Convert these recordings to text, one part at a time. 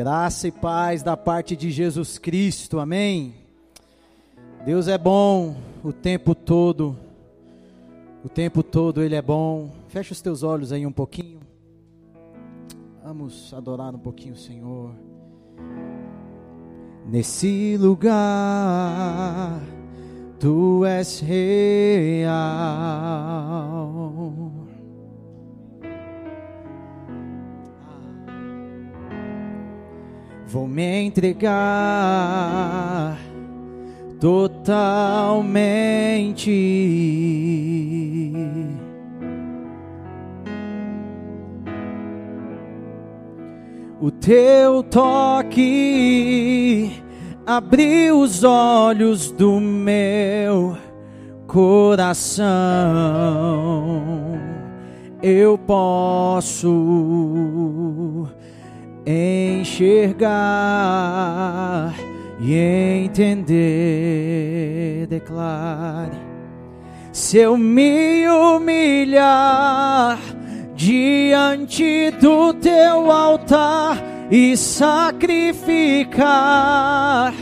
Graça e paz da parte de Jesus Cristo, amém. Deus é bom o tempo todo, o tempo todo Ele é bom. Fecha os teus olhos aí um pouquinho. Vamos adorar um pouquinho o Senhor. Nesse lugar, Tu és real. Vou me entregar totalmente. O teu toque abriu os olhos do meu coração. Eu posso enxergar e entender. Declare: se eu me humilhar diante do teu altar e sacrificar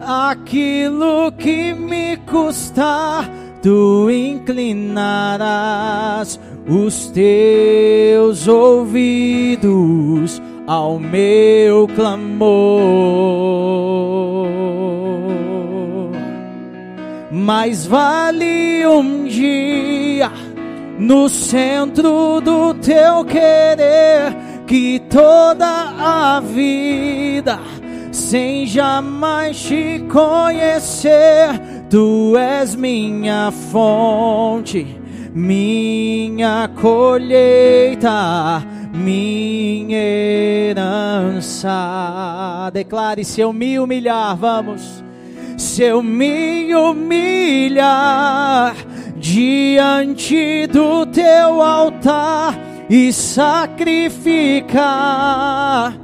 aquilo que me custar, tu inclinarás os teus ouvidos ao meu clamor. Mais vale um dia no centro do teu querer que toda a vida sem jamais te conhecer. Tu és minha fonte, minha colheita minha herança. Declare: se eu me humilhar, vamos. Se eu me humilhar diante do teu altar e sacrificar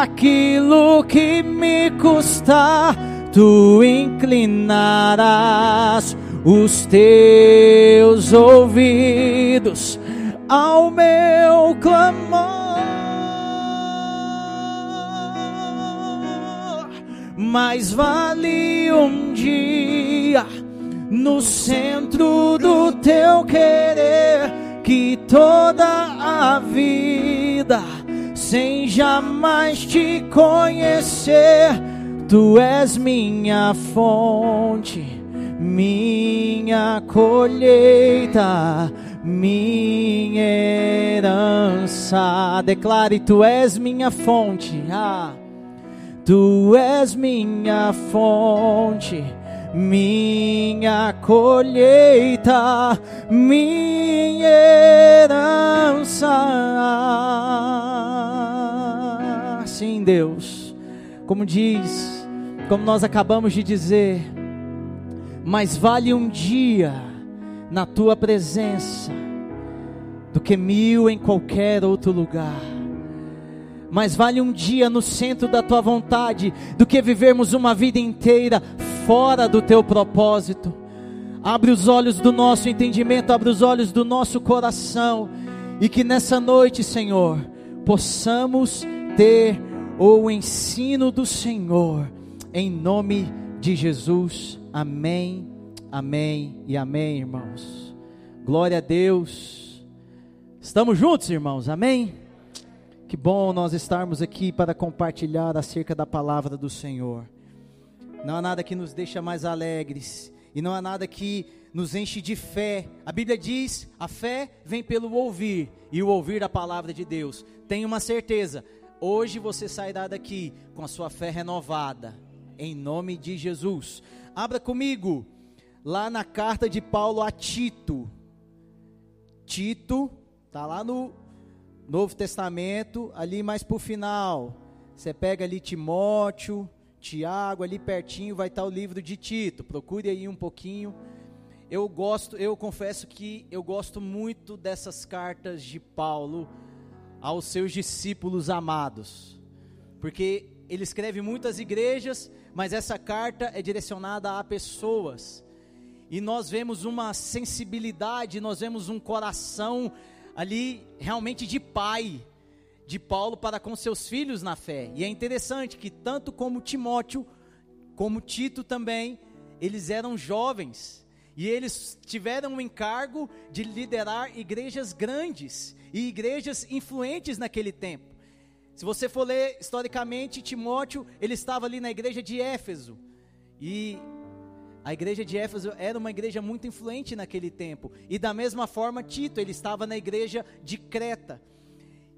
aquilo que me custar, tu inclinarás os teus ouvidos ao meu clamor. Mais vale um dia no centro do teu querer que toda a vida sem jamais te conhecer. Tu és minha fonte, minha colheita minha herança. Declare: Tu és minha fonte. Ah, tu és minha fonte, minha colheita, minha herança. Sim, Deus, como diz, como nós acabamos de dizer, mas vale um dia na tua presença do que mil em qualquer outro lugar. Mas vale um dia no centro da tua vontade do que vivermos uma vida inteira fora do teu propósito. Abre os olhos do nosso entendimento, abre os olhos do nosso coração e que nessa noite, Senhor, possamos ter o ensino do Senhor, em nome de Jesus. Amém Amém e amém, irmãos. Glória a Deus. Estamos juntos, irmãos. Amém. Que bom nós estarmos aqui para compartilhar acerca da palavra do Senhor. Não há nada que nos deixa mais alegres e não há nada que nos enche de fé. A Bíblia diz: a fé vem pelo ouvir e o ouvir a palavra de Deus. Tenha uma certeza, hoje você sairá daqui com a sua fé renovada, em nome de Jesus. Abra comigo lá na carta de Paulo a Tito. Tito, tá lá no Novo Testamento, ali mais para o final. Você pega ali Timóteo, Tiago, ali pertinho vai estar tá o livro de Tito. Procure aí um pouquinho. Eu gosto, eu confesso que eu gosto muito dessas cartas de Paulo aos seus discípulos amados. Porque ele escreve muitas igrejas, mas essa carta é direcionada a pessoas e nós vemos uma sensibilidade, nós vemos um coração ali realmente de pai, de Paulo para com seus filhos na fé. E é interessante que tanto como Timóteo, como Tito também, eles eram jovens e eles tiveram o encargo de liderar igrejas grandes e igrejas influentes naquele tempo. Se você for ler historicamente, Timóteo, ele estava ali na igreja de Éfeso. E a igreja de Éfeso era uma igreja muito influente naquele tempo. E da mesma forma, Tito, ele estava na igreja de Creta.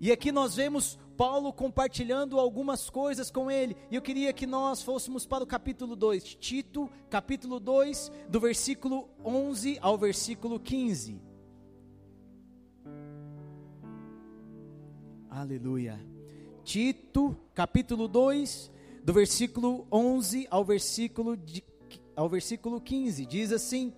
E aqui nós vemos Paulo compartilhando algumas coisas com ele. E eu queria que nós fôssemos para o capítulo 2, Tito, capítulo 2, do versículo 11 ao versículo 15. Aleluia. Tito, capítulo 2, do versículo 11 ao versículo, de, ao versículo 15, diz assim: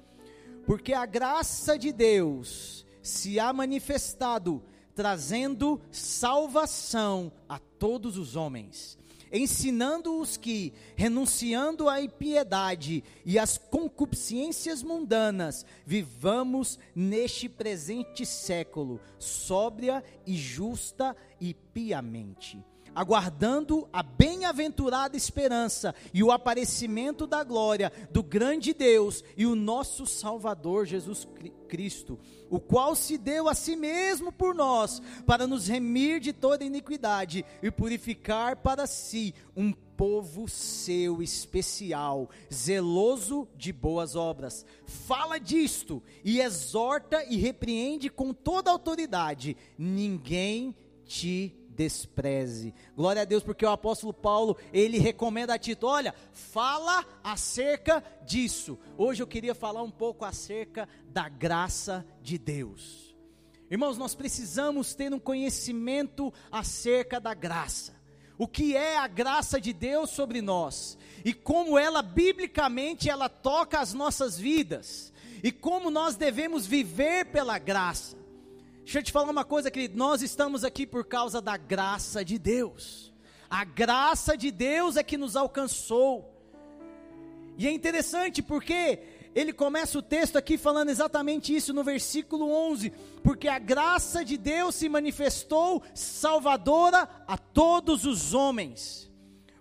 Porque a graça de Deus se há manifestado, trazendo salvação a todos os homens, ensinando-os que, renunciando à impiedade e às concupiscências mundanas, vivamos neste presente século, sóbria e justa e piamente aguardando a bem-aventurada esperança e o aparecimento da glória do grande Deus e o nosso Salvador Jesus Cristo, o qual se deu a si mesmo por nós, para nos remir de toda iniquidade e purificar para si um povo seu especial, zeloso de boas obras. Fala disto e exorta e repreende com toda autoridade. Ninguém te despreze. Glória a Deus, porque o apóstolo Paulo, ele recomenda a Tito, olha, fala acerca disso. Hoje eu queria falar um pouco acerca da graça de Deus. Irmãos, nós precisamos ter um conhecimento acerca da graça. O que é a graça de Deus sobre nós e como ela biblicamente ela toca as nossas vidas e como nós devemos viver pela graça. Deixa eu te falar uma coisa, querido. Nós estamos aqui por causa da graça de Deus. A graça de Deus é que nos alcançou. E é interessante porque ele começa o texto aqui falando exatamente isso no versículo 11: porque a graça de Deus se manifestou salvadora a todos os homens.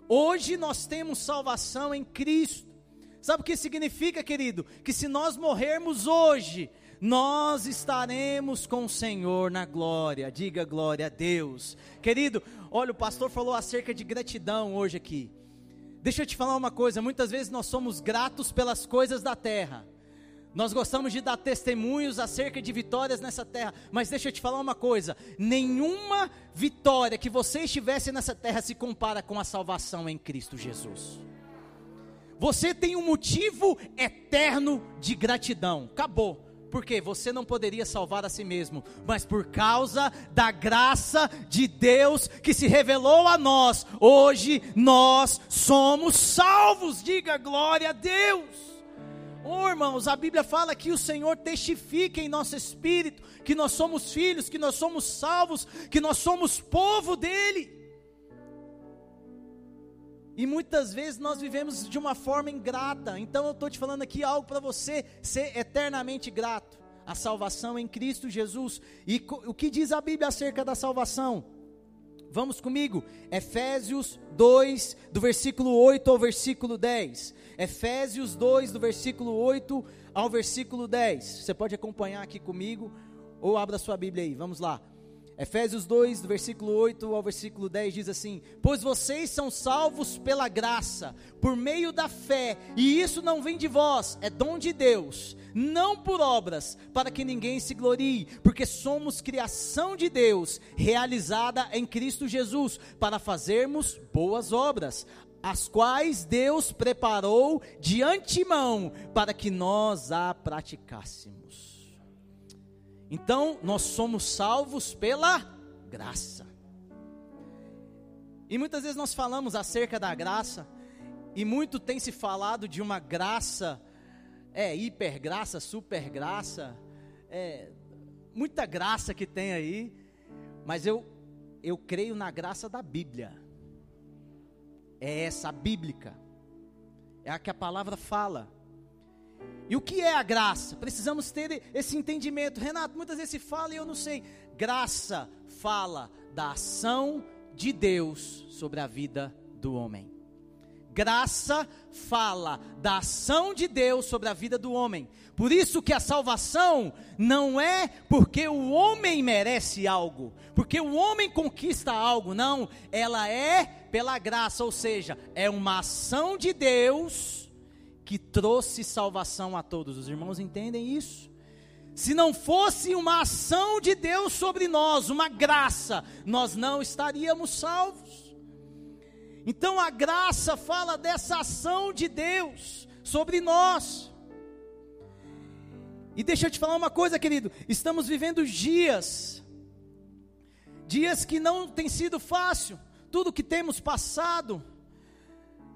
Hoje nós temos salvação em Cristo. Sabe o que significa, querido? Que se nós morrermos hoje, nós estaremos com o Senhor na glória. Diga glória a Deus. Querido, olha, o pastor falou acerca de gratidão hoje aqui. Deixa eu te falar uma coisa: muitas vezes nós somos gratos pelas coisas da terra. Nós gostamos de dar testemunhos acerca de vitórias nessa terra, mas deixa eu te falar uma coisa: nenhuma vitória que você estivesse nessa terra se compara com a salvação em Cristo Jesus. Você tem um motivo eterno de gratidão. Acabou porque você não poderia salvar a si mesmo, mas por causa da graça de Deus que se revelou a nós, hoje nós somos salvos. Diga glória a Deus. Oh, irmãos, a Bíblia fala que o Senhor testifica em nosso espírito que nós somos filhos, que nós somos salvos, que nós somos povo dele. E muitas vezes nós vivemos de uma forma ingrata. Então eu estou te falando aqui algo para você ser eternamente grato. A salvação em Cristo Jesus. E o que diz a Bíblia acerca da salvação? Vamos comigo, Efésios 2, do versículo 8 ao versículo 10. Efésios 2, do versículo 8 ao versículo 10. Você pode acompanhar aqui comigo, ou abra sua Bíblia aí, vamos lá. Efésios 2, do versículo 8 ao versículo 10 diz assim: Pois vocês são salvos pela graça, por meio da fé, e isso não vem de vós, é dom de Deus, não por obras, para que ninguém se glorie, porque somos criação de Deus, realizada em Cristo Jesus, para fazermos boas obras, as quais Deus preparou de antemão para que nós a praticássemos. Então, nós somos salvos pela graça. E muitas vezes nós falamos acerca da graça, e muito tem se falado de uma graça, é hiper graça, super graça, é muita graça que tem aí, mas eu eu creio na graça da Bíblia. É essa a bíblica. É a que a palavra fala. E o que é a graça? Precisamos ter esse entendimento. Renato, muitas vezes se fala e eu não sei. Graça fala da ação de Deus sobre a vida do homem. Graça fala da ação de Deus sobre a vida do homem. Por isso que a salvação não é porque o homem merece algo, porque o homem conquista algo, não, ela é pela graça, ou seja, é uma ação de Deus que trouxe salvação a todos. Os irmãos entendem isso? Se não fosse uma ação de Deus sobre nós, uma graça, nós não estaríamos salvos. Então a graça fala dessa ação de Deus sobre nós. E deixa eu te falar uma coisa, querido, estamos vivendo dias, dias que não tem sido fácil, tudo que temos passado,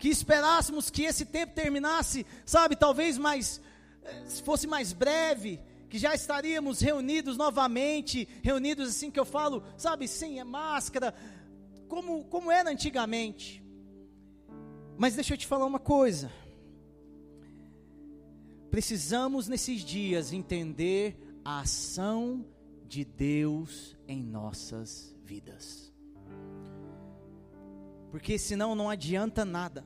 que esperássemos que esse tempo terminasse, sabe, talvez mais, eh, fosse mais breve, que já estaríamos reunidos novamente, reunidos assim que eu falo, sabe, sem máscara, como, como era antigamente. Mas deixa eu te falar uma coisa. Precisamos nesses dias entender a ação de Deus em nossas vidas. Porque senão não adianta nada.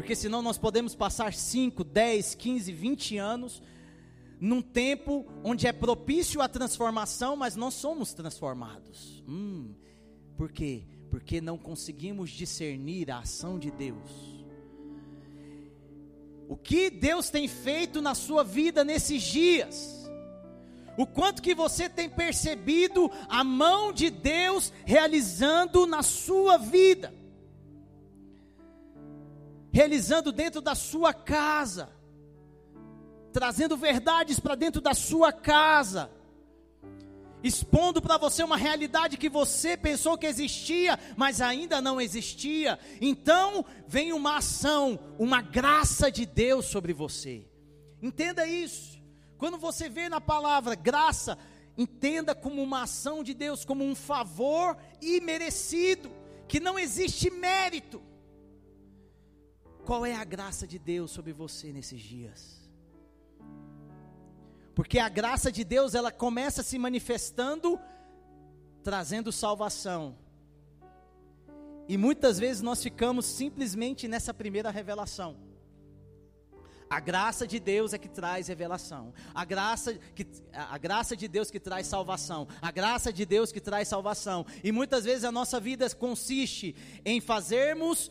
Porque senão nós podemos passar 5, 10, 15, 20 anos num tempo onde é propício a transformação, mas não somos transformados. Hum, por quê? Porque não conseguimos discernir a ação de Deus. O que Deus tem feito na sua vida nesses dias? O quanto que você tem percebido a mão de Deus realizando na sua vida? Realizando dentro da sua casa, trazendo verdades para dentro da sua casa expondo para você uma realidade que você pensou que existia, mas ainda não existia. Então, vem uma ação, uma graça de Deus sobre você. Entenda isso. Quando você vê na palavra graça, entenda como uma ação de Deus, como um favor imerecido, que não existe mérito. Qual é a graça de Deus sobre você nesses dias? Porque a graça de Deus, ela começa se manifestando trazendo salvação. E muitas vezes nós ficamos simplesmente nessa primeira revelação. A graça de Deus é que traz revelação. A graça, que, a graça de Deus que traz salvação. A graça de Deus que traz salvação. E muitas vezes a nossa vida consiste em fazermos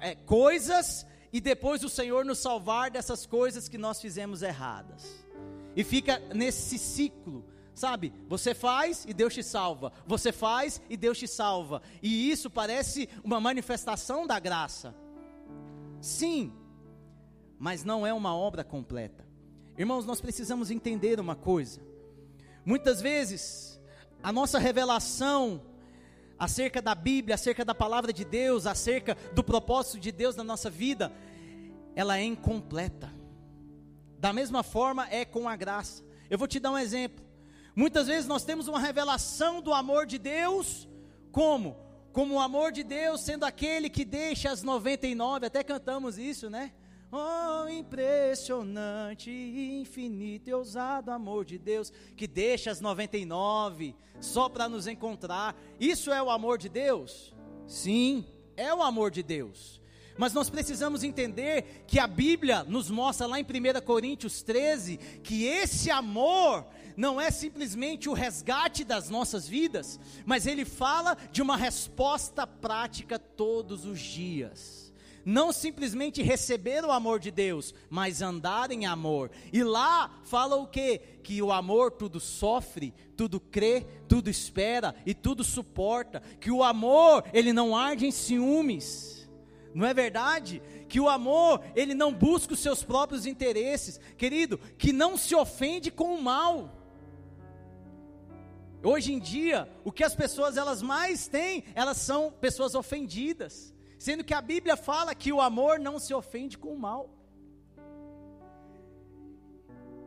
é, coisas e depois o Senhor nos salvar dessas coisas que nós fizemos erradas. E fica nesse ciclo, sabe? Você faz e Deus te salva. Você faz e Deus te salva. E isso parece uma manifestação da graça. Sim, mas não é uma obra completa. Irmãos, nós precisamos entender uma coisa. Muitas vezes, a nossa revelação acerca da Bíblia, acerca da palavra de Deus, acerca do propósito de Deus na nossa vida, ela é incompleta. Da mesma forma é com a graça. Eu vou te dar um exemplo. Muitas vezes nós temos uma revelação do amor de Deus, como? Como o amor de Deus sendo aquele que deixa as 99, até cantamos isso, né? Oh, impressionante, infinito e ousado amor de Deus, que deixa as 99 só para nos encontrar. Isso é o amor de Deus? Sim, é o amor de Deus. Mas nós precisamos entender que a Bíblia nos mostra lá em 1 Coríntios 13 que esse amor não é simplesmente o resgate das nossas vidas, mas ele fala de uma resposta prática todos os dias. Não simplesmente receber o amor de Deus, mas andar em amor. E lá fala o que? Que o amor tudo sofre, tudo crê, tudo espera e tudo suporta. Que o amor, ele não arde em ciúmes não é verdade? Que o amor, ele não busca os seus próprios interesses, querido, que não se ofende com o mal. Hoje em dia, o que as pessoas elas mais têm, elas são pessoas ofendidas, sendo que a Bíblia fala que o amor não se ofende com o mal.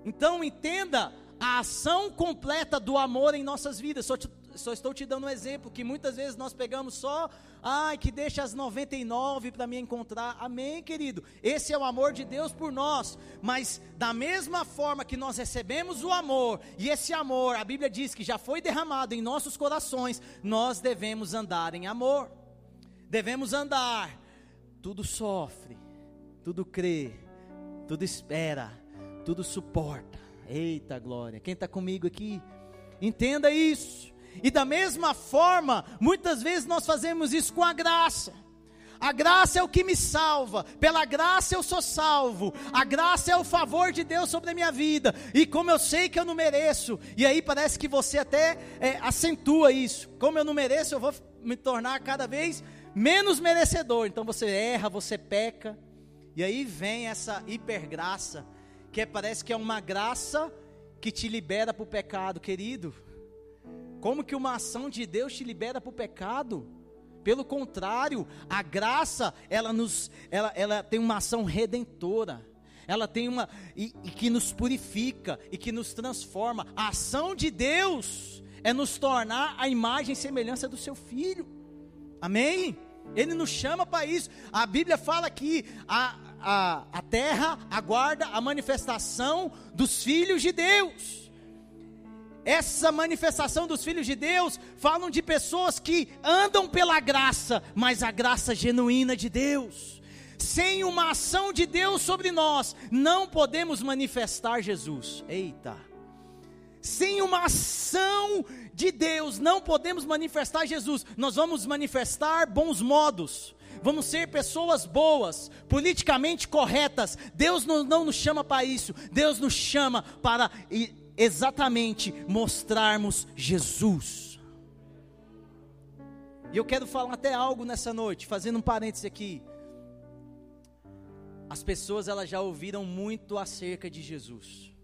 Então entenda a ação completa do amor em nossas vidas. Só te, só estou te dando um exemplo que muitas vezes nós pegamos só, ai, que deixa as 99 para me encontrar. Amém, querido. Esse é o amor de Deus por nós. Mas da mesma forma que nós recebemos o amor, e esse amor, a Bíblia diz que já foi derramado em nossos corações, nós devemos andar em amor. Devemos andar. Tudo sofre, tudo crê, tudo espera, tudo suporta. Eita glória. Quem está comigo aqui? Entenda isso. E da mesma forma, muitas vezes nós fazemos isso com a graça. A graça é o que me salva, pela graça eu sou salvo, a graça é o favor de Deus sobre a minha vida, e como eu sei que eu não mereço, e aí parece que você até é, acentua isso, como eu não mereço, eu vou me tornar cada vez menos merecedor, então você erra, você peca, e aí vem essa hipergraça, que é, parece que é uma graça que te libera para o pecado, querido. Como que uma ação de Deus te libera para o pecado? Pelo contrário, a graça, ela nos, ela, ela tem uma ação redentora. Ela tem uma e, e que nos purifica e que nos transforma. A ação de Deus é nos tornar a imagem e semelhança do seu filho. Amém? Ele nos chama para isso. A Bíblia fala que a, a, a terra aguarda a manifestação dos filhos de Deus. Essa manifestação dos filhos de Deus falam de pessoas que andam pela graça, mas a graça genuína de Deus. Sem uma ação de Deus sobre nós, não podemos manifestar Jesus. Eita. Sem uma ação de Deus, não podemos manifestar Jesus. Nós vamos manifestar bons modos, vamos ser pessoas boas, politicamente corretas. Deus não, não nos chama para isso, Deus nos chama para exatamente mostrarmos Jesus. E eu quero falar até algo nessa noite, fazendo um parêntese aqui. As pessoas elas já ouviram muito acerca de Jesus.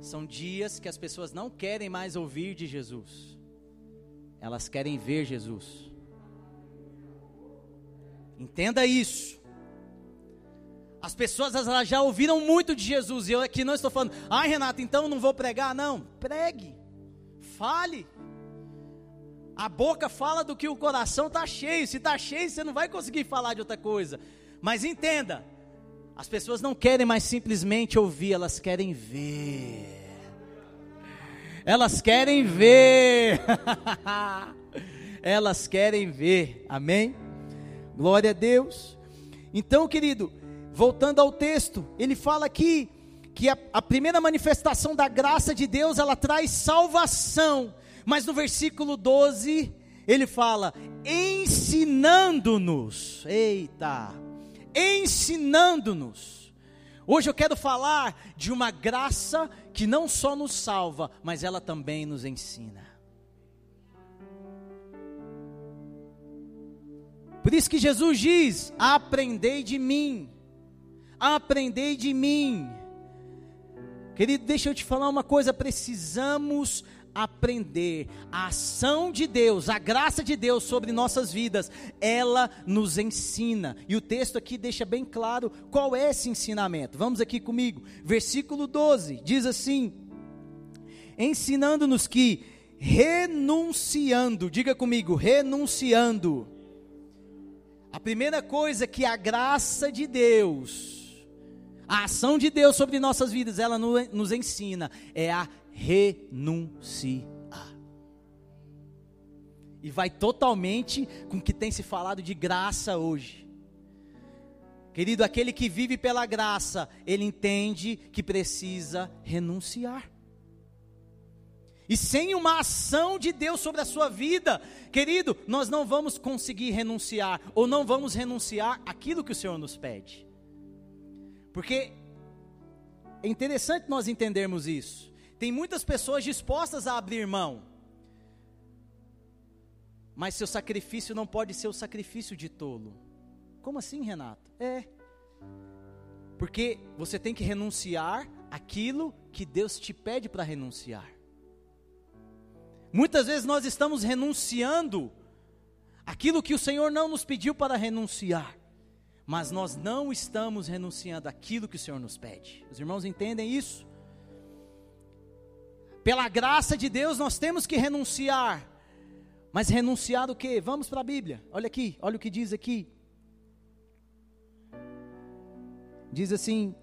São dias que as pessoas não querem mais ouvir de Jesus. Elas querem ver Jesus. Entenda isso. As pessoas elas já ouviram muito de Jesus e eu aqui não estou falando, ai Renato, então não vou pregar. Não, pregue, fale. A boca fala do que o coração está cheio. Se está cheio, você não vai conseguir falar de outra coisa. Mas entenda, as pessoas não querem mais simplesmente ouvir, elas querem ver. Elas querem ver. elas querem ver. Amém? Glória a Deus. Então, querido, voltando ao texto, ele fala aqui que a, a, primeira manifestação da graça de Deus, ela traz salvação. Mas no versículo 12, ele fala: ensinando-nos. Eita! Ensinando-nos. Hoje eu quero falar de uma graça que não só nos salva, mas ela também nos ensina. Por isso que Jesus diz: Aprendei de mim, aprendei de mim. Querido, deixa eu te falar uma coisa: precisamos aprender. A ação de Deus, a graça de Deus sobre nossas vidas, ela nos ensina. E o texto aqui deixa bem claro qual é esse ensinamento. Vamos aqui comigo. Versículo 12 diz assim: ensinando-nos que renunciando, diga comigo, renunciando. A primeira coisa que a graça de Deus, a ação de Deus sobre nossas vidas, ela nos ensina é a renunciar. E vai totalmente com o que tem se falado de graça hoje. Querido, aquele que vive pela graça, ele entende que precisa renunciar. E sem uma ação de Deus sobre a sua vida, querido, nós não vamos conseguir renunciar, ou não vamos renunciar aquilo que o Senhor nos pede. Porque é interessante nós entendermos isso. Tem muitas pessoas dispostas a abrir mão. Mas seu sacrifício não pode ser o sacrifício de tolo. Como assim, Renato? É. Porque você tem que renunciar aquilo que Deus te pede para renunciar. Muitas vezes nós estamos renunciando aquilo que o Senhor não nos pediu para renunciar, mas nós não estamos renunciando aquilo que o Senhor nos pede. Os irmãos entendem isso? Pela graça de Deus, nós temos que renunciar Mas renunciar o quê? Vamos para a Bíblia. Olha aqui, olha o que diz aqui. Diz assim: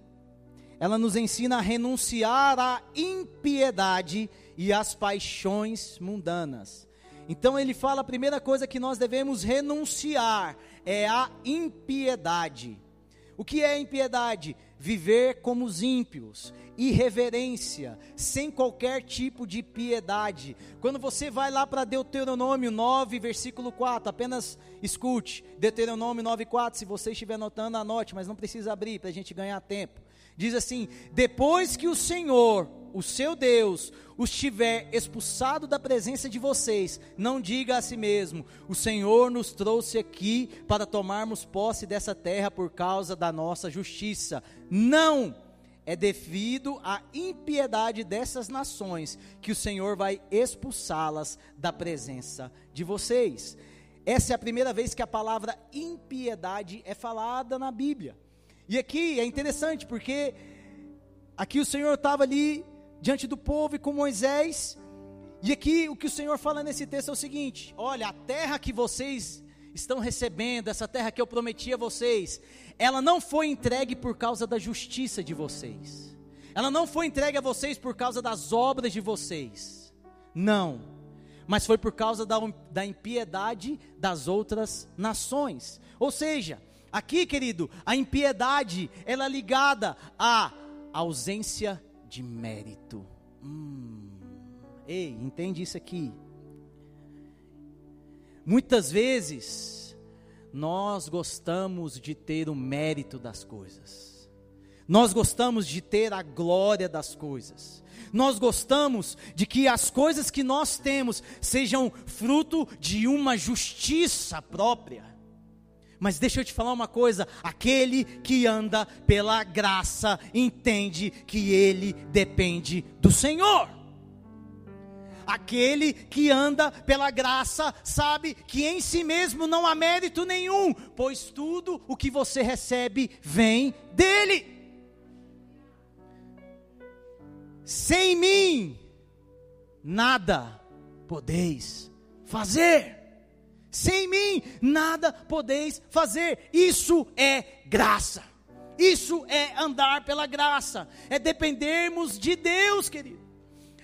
ela nos ensina a renunciar à impiedade e às paixões mundanas. Então ele fala a primeira coisa que nós devemos renunciar é a impiedade. O que é impiedade? Viver como os ímpios, irreverência, sem qualquer tipo de piedade. Quando você vai lá para Deuteronômio 9, versículo 4, apenas escute. Deuteronômio 9, 4, se você estiver anotando, anote, mas não precisa abrir para a gente ganhar tempo. Diz assim: Depois que o Senhor, o seu Deus, os tiver expulsado da presença de vocês, não diga a si mesmo: O Senhor nos trouxe aqui para tomarmos posse dessa terra por causa da nossa justiça. Não! É devido à impiedade dessas nações que o Senhor vai expulsá-las da presença de vocês. Essa é a primeira vez que a palavra impiedade é falada na Bíblia. E aqui é interessante porque aqui o Senhor estava ali diante do povo e com Moisés. E aqui o que o Senhor fala nesse texto é o seguinte: olha, a terra que vocês estão recebendo, essa terra que eu prometi a vocês, ela não foi entregue por causa da justiça de vocês. Ela não foi entregue a vocês por causa das obras de vocês. Não. Mas foi por causa da, da impiedade das outras nações. Ou seja, Aqui, querido, a impiedade, ela é ligada à ausência de mérito. Hum. Ei, entende isso aqui? Muitas vezes, nós gostamos de ter o mérito das coisas. Nós gostamos de ter a glória das coisas. Nós gostamos de que as coisas que nós temos sejam fruto de uma justiça própria. Mas deixa eu te falar uma coisa: aquele que anda pela graça entende que ele depende do Senhor. Aquele que anda pela graça sabe que em si mesmo não há mérito nenhum, pois tudo o que você recebe vem dele. Sem mim, nada podeis fazer. Sem mim nada podeis fazer. Isso é graça. Isso é andar pela graça. É dependermos de Deus, querido.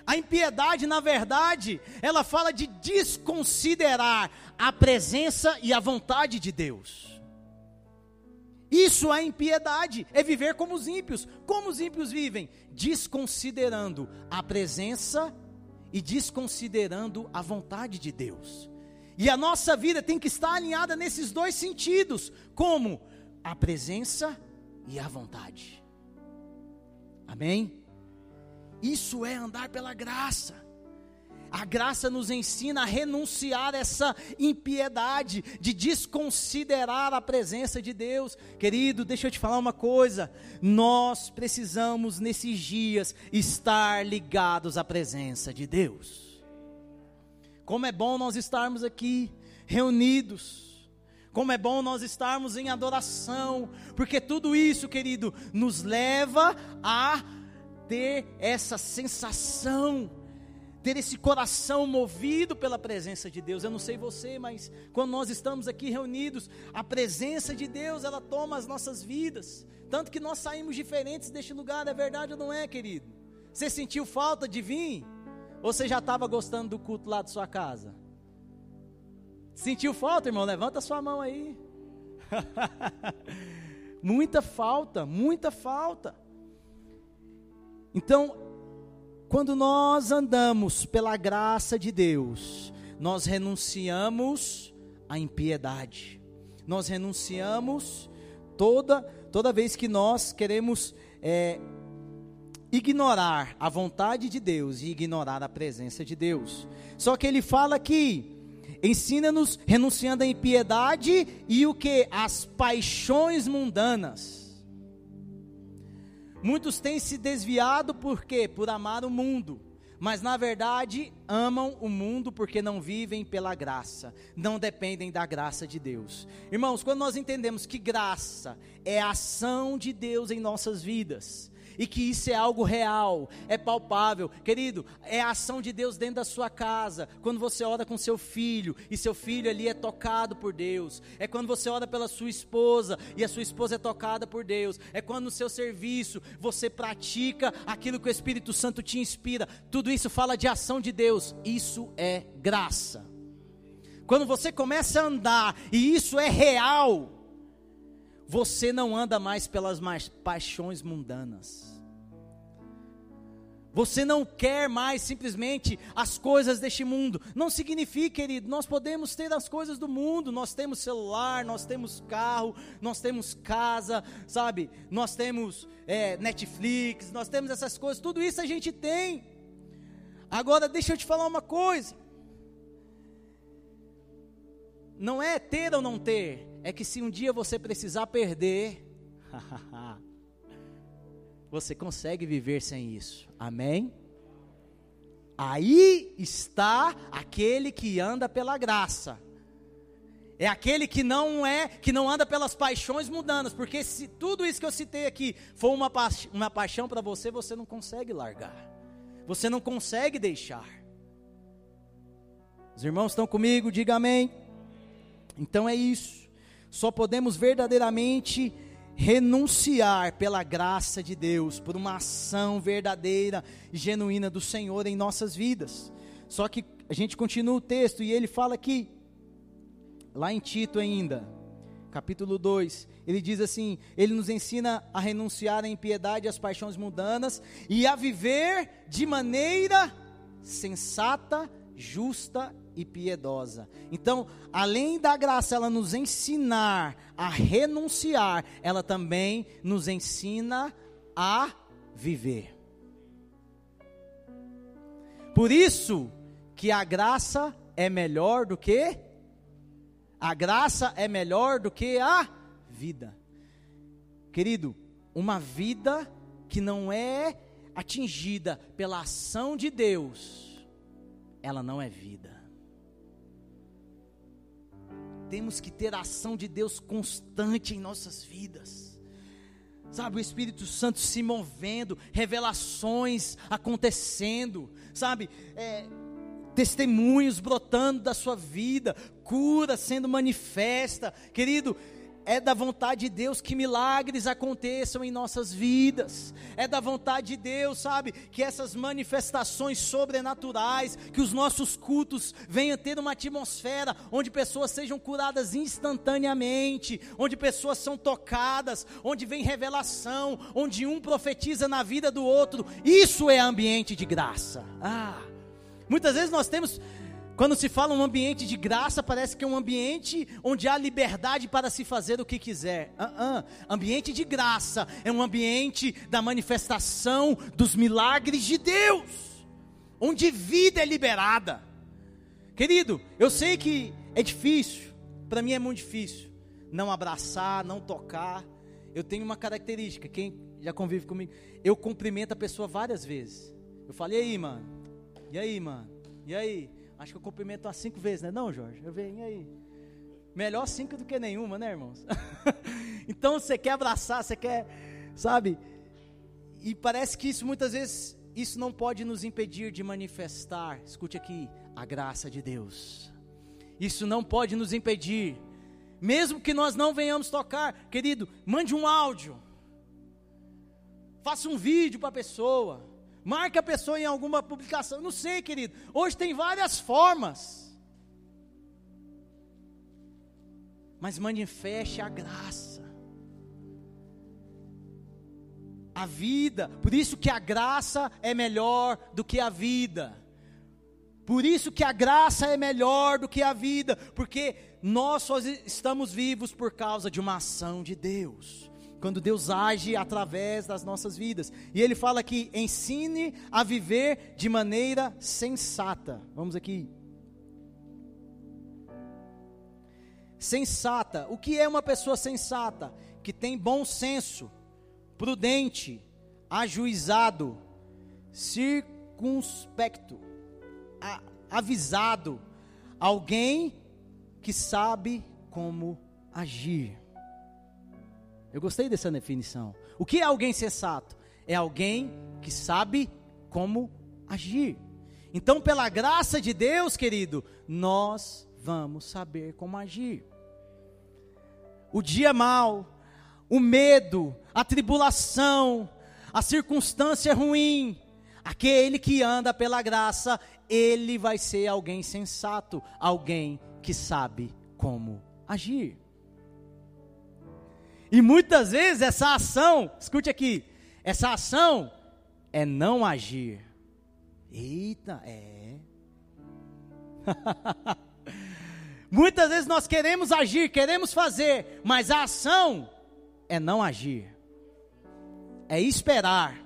A impiedade, na verdade, ela fala de desconsiderar a presença e a vontade de Deus. Isso é impiedade, é viver como os ímpios. Como os ímpios vivem? Desconsiderando a presença e desconsiderando a vontade de Deus. E a nossa vida tem que estar alinhada nesses dois sentidos, como a presença e a vontade. Amém? Isso é andar pela graça. A graça nos ensina a renunciar essa impiedade de desconsiderar a presença de Deus. Querido, deixa eu te falar uma coisa. Nós precisamos nesses dias estar ligados à presença de Deus. Como é bom nós estarmos aqui reunidos. Como é bom nós estarmos em adoração, porque tudo isso, querido, nos leva a ter essa sensação, ter esse coração movido pela presença de Deus. Eu não sei você, mas quando nós estamos aqui reunidos, a presença de Deus, ela toma as nossas vidas. Tanto que nós saímos diferentes deste lugar, é verdade ou não é, querido? Você sentiu falta de vir? Ou você já estava gostando do culto lá de sua casa? Sentiu falta, irmão? Levanta sua mão aí. muita falta, muita falta. Então, quando nós andamos pela graça de Deus, nós renunciamos à impiedade. Nós renunciamos toda toda vez que nós queremos é, ignorar a vontade de Deus e ignorar a presença de Deus. Só que ele fala que ensina-nos renunciando à impiedade e o que? As paixões mundanas. Muitos têm se desviado por quê? Por amar o mundo. Mas na verdade amam o mundo porque não vivem pela graça, não dependem da graça de Deus. Irmãos, quando nós entendemos que graça é a ação de Deus em nossas vidas, e que isso é algo real, é palpável. Querido, é a ação de Deus dentro da sua casa, quando você ora com seu filho e seu filho ali é tocado por Deus. É quando você ora pela sua esposa e a sua esposa é tocada por Deus. É quando no seu serviço você pratica aquilo que o Espírito Santo te inspira. Tudo isso fala de ação de Deus. Isso é graça. Quando você começa a andar e isso é real, você não anda mais pelas mais paixões mundanas. Você não quer mais simplesmente as coisas deste mundo. Não significa, querido, nós podemos ter as coisas do mundo. Nós temos celular, nós temos carro, nós temos casa, sabe? Nós temos é, Netflix, nós temos essas coisas. Tudo isso a gente tem. Agora, deixa eu te falar uma coisa. Não é ter ou não ter, é que se um dia você precisar perder, você consegue viver sem isso. Amém? Aí está aquele que anda pela graça. É aquele que não é, que não anda pelas paixões mundanas, porque se tudo isso que eu citei aqui for uma, pa uma paixão para você, você não consegue largar. Você não consegue deixar. Os irmãos estão comigo? Diga amém. Então é isso. Só podemos verdadeiramente renunciar pela graça de Deus, por uma ação verdadeira e genuína do Senhor em nossas vidas. Só que a gente continua o texto e ele fala aqui, lá em Tito ainda, capítulo 2, ele diz assim: ele nos ensina a renunciar à impiedade e às paixões mundanas e a viver de maneira sensata, justa e piedosa. Então, além da graça ela nos ensinar a renunciar, ela também nos ensina a viver. Por isso que a graça é melhor do que a graça é melhor do que a vida. Querido, uma vida que não é atingida pela ação de Deus, ela não é vida temos que ter a ação de Deus constante em nossas vidas. Sabe, o Espírito Santo se movendo, revelações acontecendo, sabe, é, testemunhos brotando da sua vida, cura sendo manifesta, querido é da vontade de Deus que milagres aconteçam em nossas vidas. É da vontade de Deus, sabe, que essas manifestações sobrenaturais, que os nossos cultos venham ter uma atmosfera onde pessoas sejam curadas instantaneamente, onde pessoas são tocadas, onde vem revelação, onde um profetiza na vida do outro. Isso é ambiente de graça. Ah, muitas vezes nós temos quando se fala um ambiente de graça, parece que é um ambiente onde há liberdade para se fazer o que quiser. Uh -uh. Ambiente de graça é um ambiente da manifestação dos milagres de Deus, onde vida é liberada. Querido, eu sei que é difícil, para mim é muito difícil, não abraçar, não tocar. Eu tenho uma característica, quem já convive comigo, eu cumprimento a pessoa várias vezes. Eu falei, e aí, mano? E aí, mano? E aí? Acho que eu cumprimento umas cinco vezes, né? Não, Jorge? Eu venho aí. Melhor cinco do que nenhuma, né, irmãos? então você quer abraçar, você quer, sabe? E parece que isso muitas vezes, isso não pode nos impedir de manifestar, escute aqui, a graça de Deus. Isso não pode nos impedir, mesmo que nós não venhamos tocar, querido, mande um áudio, faça um vídeo para a pessoa, marque a pessoa em alguma publicação. Não sei, querido. Hoje tem várias formas. Mas manifeste a graça. A vida, por isso que a graça é melhor do que a vida. Por isso que a graça é melhor do que a vida, porque nós só estamos vivos por causa de uma ação de Deus quando Deus age através das nossas vidas. E ele fala que ensine a viver de maneira sensata. Vamos aqui. Sensata. O que é uma pessoa sensata? Que tem bom senso, prudente, ajuizado, circunspecto, avisado, alguém que sabe como agir. Eu gostei dessa definição. O que é alguém sensato? é alguém que sabe como agir. Então, pela graça de Deus, querido, nós vamos saber como agir. O dia mal, o medo, a tribulação, a circunstância ruim, aquele que anda pela graça, ele vai ser alguém sensato, alguém que sabe como agir. E muitas vezes essa ação, escute aqui, essa ação é não agir. Eita, é. muitas vezes nós queremos agir, queremos fazer, mas a ação é não agir. É esperar.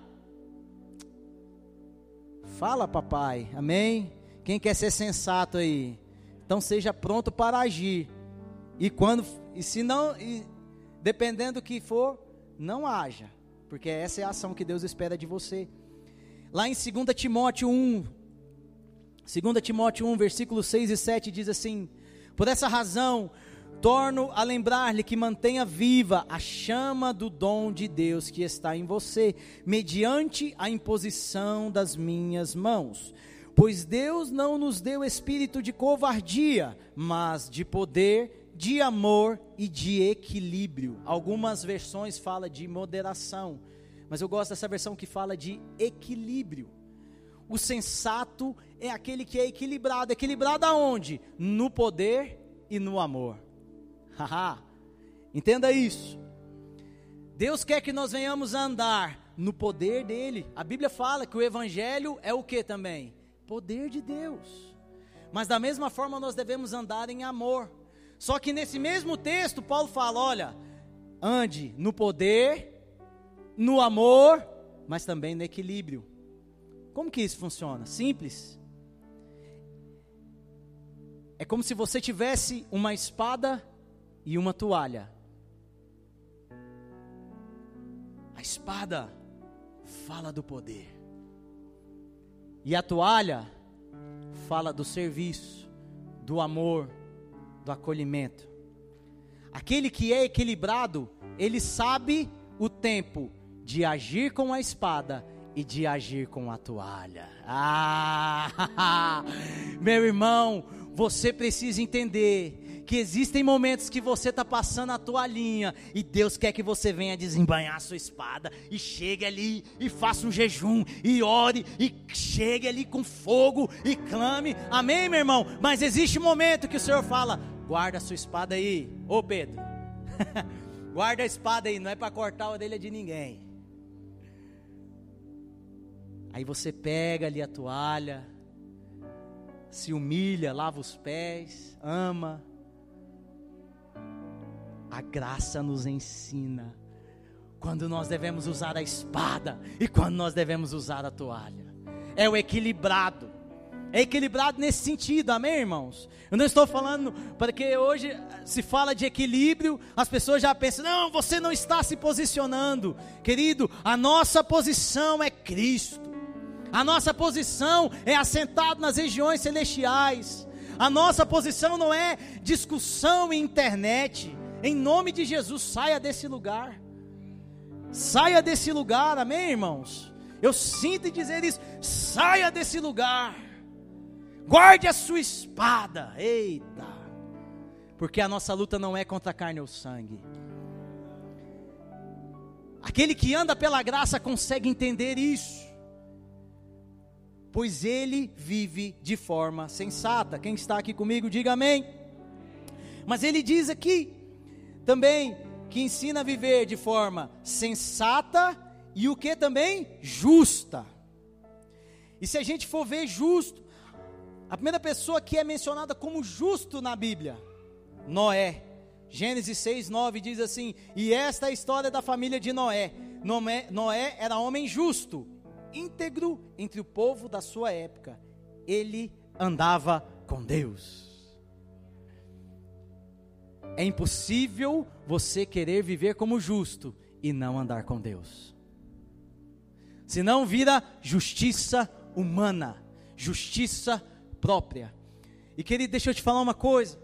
Fala, papai. Amém? Quem quer ser sensato aí? Então seja pronto para agir. E quando e se não e, dependendo do que for, não haja, porque essa é a ação que Deus espera de você. Lá em 2 Timóteo 1, 2 Timóteo 1, versículos 6 e 7 diz assim: Por essa razão, torno a lembrar-lhe que mantenha viva a chama do dom de Deus que está em você, mediante a imposição das minhas mãos. Pois Deus não nos deu espírito de covardia, mas de poder, de amor e de equilíbrio. Algumas versões falam de moderação, mas eu gosto dessa versão que fala de equilíbrio. O sensato é aquele que é equilibrado. Equilibrado aonde? No poder e no amor. Haha. Entenda isso. Deus quer que nós venhamos a andar no poder dele. A Bíblia fala que o evangelho é o que também? Poder de Deus. Mas da mesma forma nós devemos andar em amor. Só que nesse mesmo texto, Paulo fala: olha, ande no poder, no amor, mas também no equilíbrio. Como que isso funciona? Simples. É como se você tivesse uma espada e uma toalha. A espada fala do poder. E a toalha fala do serviço, do amor, do acolhimento. Aquele que é equilibrado, ele sabe o tempo de agir com a espada e de agir com a toalha. Ah, meu irmão, você precisa entender que existem momentos que você está passando a toalhinha e Deus quer que você venha desembanhar a sua espada e chegue ali e faça um jejum e ore e chegue ali com fogo e clame. Amém, meu irmão? Mas existe um momento que o Senhor fala: guarda a sua espada aí, ô Pedro. guarda a espada aí, não é para cortar a orelha de ninguém. Aí você pega ali a toalha, se humilha, lava os pés, ama, a graça nos ensina quando nós devemos usar a espada e quando nós devemos usar a toalha. É o equilibrado. É equilibrado nesse sentido, amém, irmãos? Eu não estou falando, porque hoje se fala de equilíbrio, as pessoas já pensam, não, você não está se posicionando. Querido, a nossa posição é Cristo, a nossa posição é assentado nas regiões celestiais, a nossa posição não é discussão em internet, em nome de Jesus, saia desse lugar. Saia desse lugar, amém, irmãos? Eu sinto dizer isso. Saia desse lugar. Guarde a sua espada. Eita. Porque a nossa luta não é contra a carne ou sangue. Aquele que anda pela graça consegue entender isso. Pois ele vive de forma sensata. Quem está aqui comigo, diga amém. Mas ele diz aqui também que ensina a viver de forma sensata e o que também justa. E se a gente for ver justo, a primeira pessoa que é mencionada como justo na Bíblia, Noé. Gênesis 6, 9 diz assim: E esta é a história da família de Noé. Noé, Noé era homem justo, íntegro entre o povo da sua época. Ele andava com Deus. É impossível você querer viver como justo e não andar com Deus. Senão vira justiça humana, justiça própria. E querido, deixa eu te falar uma coisa.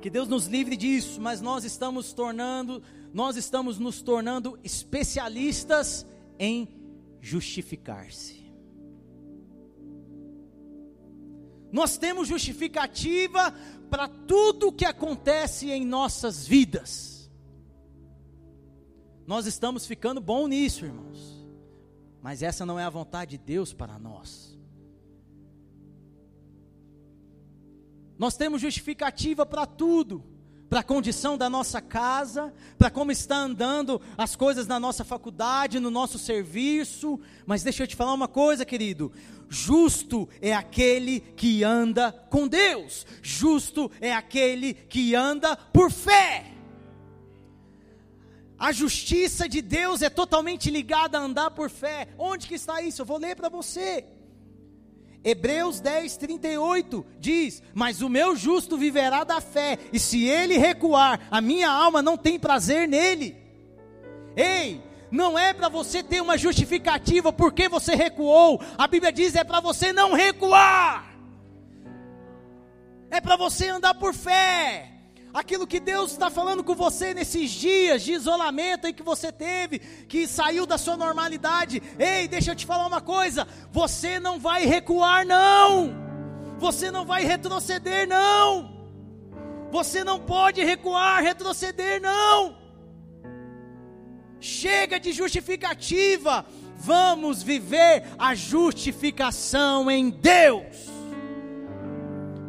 Que Deus nos livre disso, mas nós estamos tornando, nós estamos nos tornando especialistas em justificar-se. Nós temos justificativa para tudo que acontece em nossas vidas. Nós estamos ficando bom nisso, irmãos. Mas essa não é a vontade de Deus para nós. Nós temos justificativa para tudo para a condição da nossa casa, para como está andando as coisas na nossa faculdade, no nosso serviço. Mas deixa eu te falar uma coisa, querido. Justo é aquele que anda com Deus. Justo é aquele que anda por fé. A justiça de Deus é totalmente ligada a andar por fé. Onde que está isso? Eu vou ler para você. Hebreus 10, 38 diz: Mas o meu justo viverá da fé, e se ele recuar, a minha alma não tem prazer nele. Ei, não é para você ter uma justificativa porque você recuou, a Bíblia diz: é para você não recuar, é para você andar por fé aquilo que Deus está falando com você nesses dias de isolamento em que você teve, que saiu da sua normalidade. Ei, deixa eu te falar uma coisa: você não vai recuar, não, você não vai retroceder, não, você não pode recuar, retroceder, não. Chega de justificativa, vamos viver a justificação em Deus.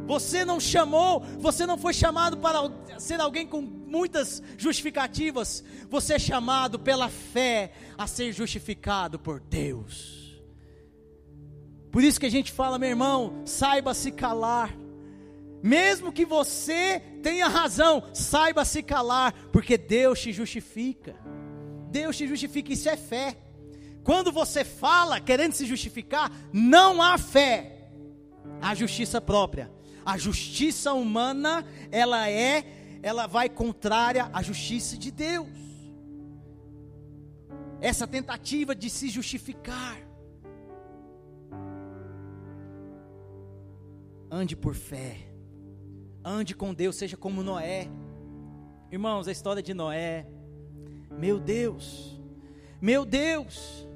Você não chamou, você não foi chamado para ser alguém com muitas justificativas. Você é chamado pela fé a ser justificado por Deus. Por isso que a gente fala, meu irmão, saiba se calar. Mesmo que você tenha razão, saiba se calar, porque Deus te justifica. Deus te justifica, isso é fé. Quando você fala querendo se justificar, não há fé, há justiça própria. A justiça humana, ela é, ela vai contrária à justiça de Deus. Essa tentativa de se justificar. Ande por fé. Ande com Deus, seja como Noé. Irmãos, a história de Noé. Meu Deus. Meu Deus.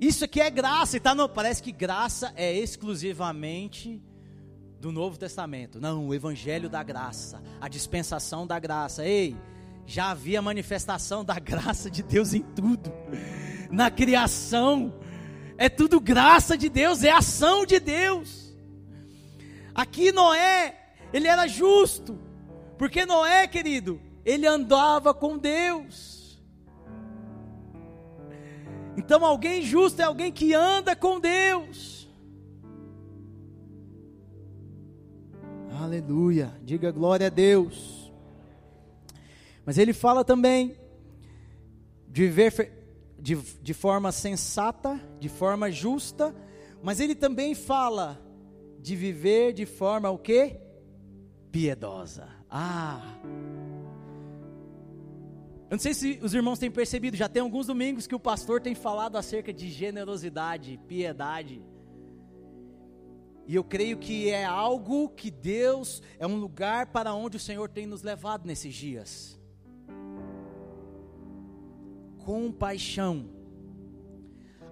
Isso aqui é graça, e tá no, parece que graça é exclusivamente do Novo Testamento. Não, o Evangelho da graça, a dispensação da graça. Ei, já havia manifestação da graça de Deus em tudo. Na criação, é tudo graça de Deus, é ação de Deus. Aqui Noé, ele era justo, porque Noé, querido, ele andava com Deus. Então, alguém justo é alguém que anda com Deus. Aleluia. Diga glória a Deus. Mas ele fala também de viver de, de forma sensata, de forma justa, mas ele também fala de viver de forma o quê? Piedosa. Ah. Eu não sei se os irmãos têm percebido, já tem alguns domingos que o pastor tem falado acerca de generosidade, piedade. E eu creio que é algo que Deus, é um lugar para onde o Senhor tem nos levado nesses dias. Compaixão.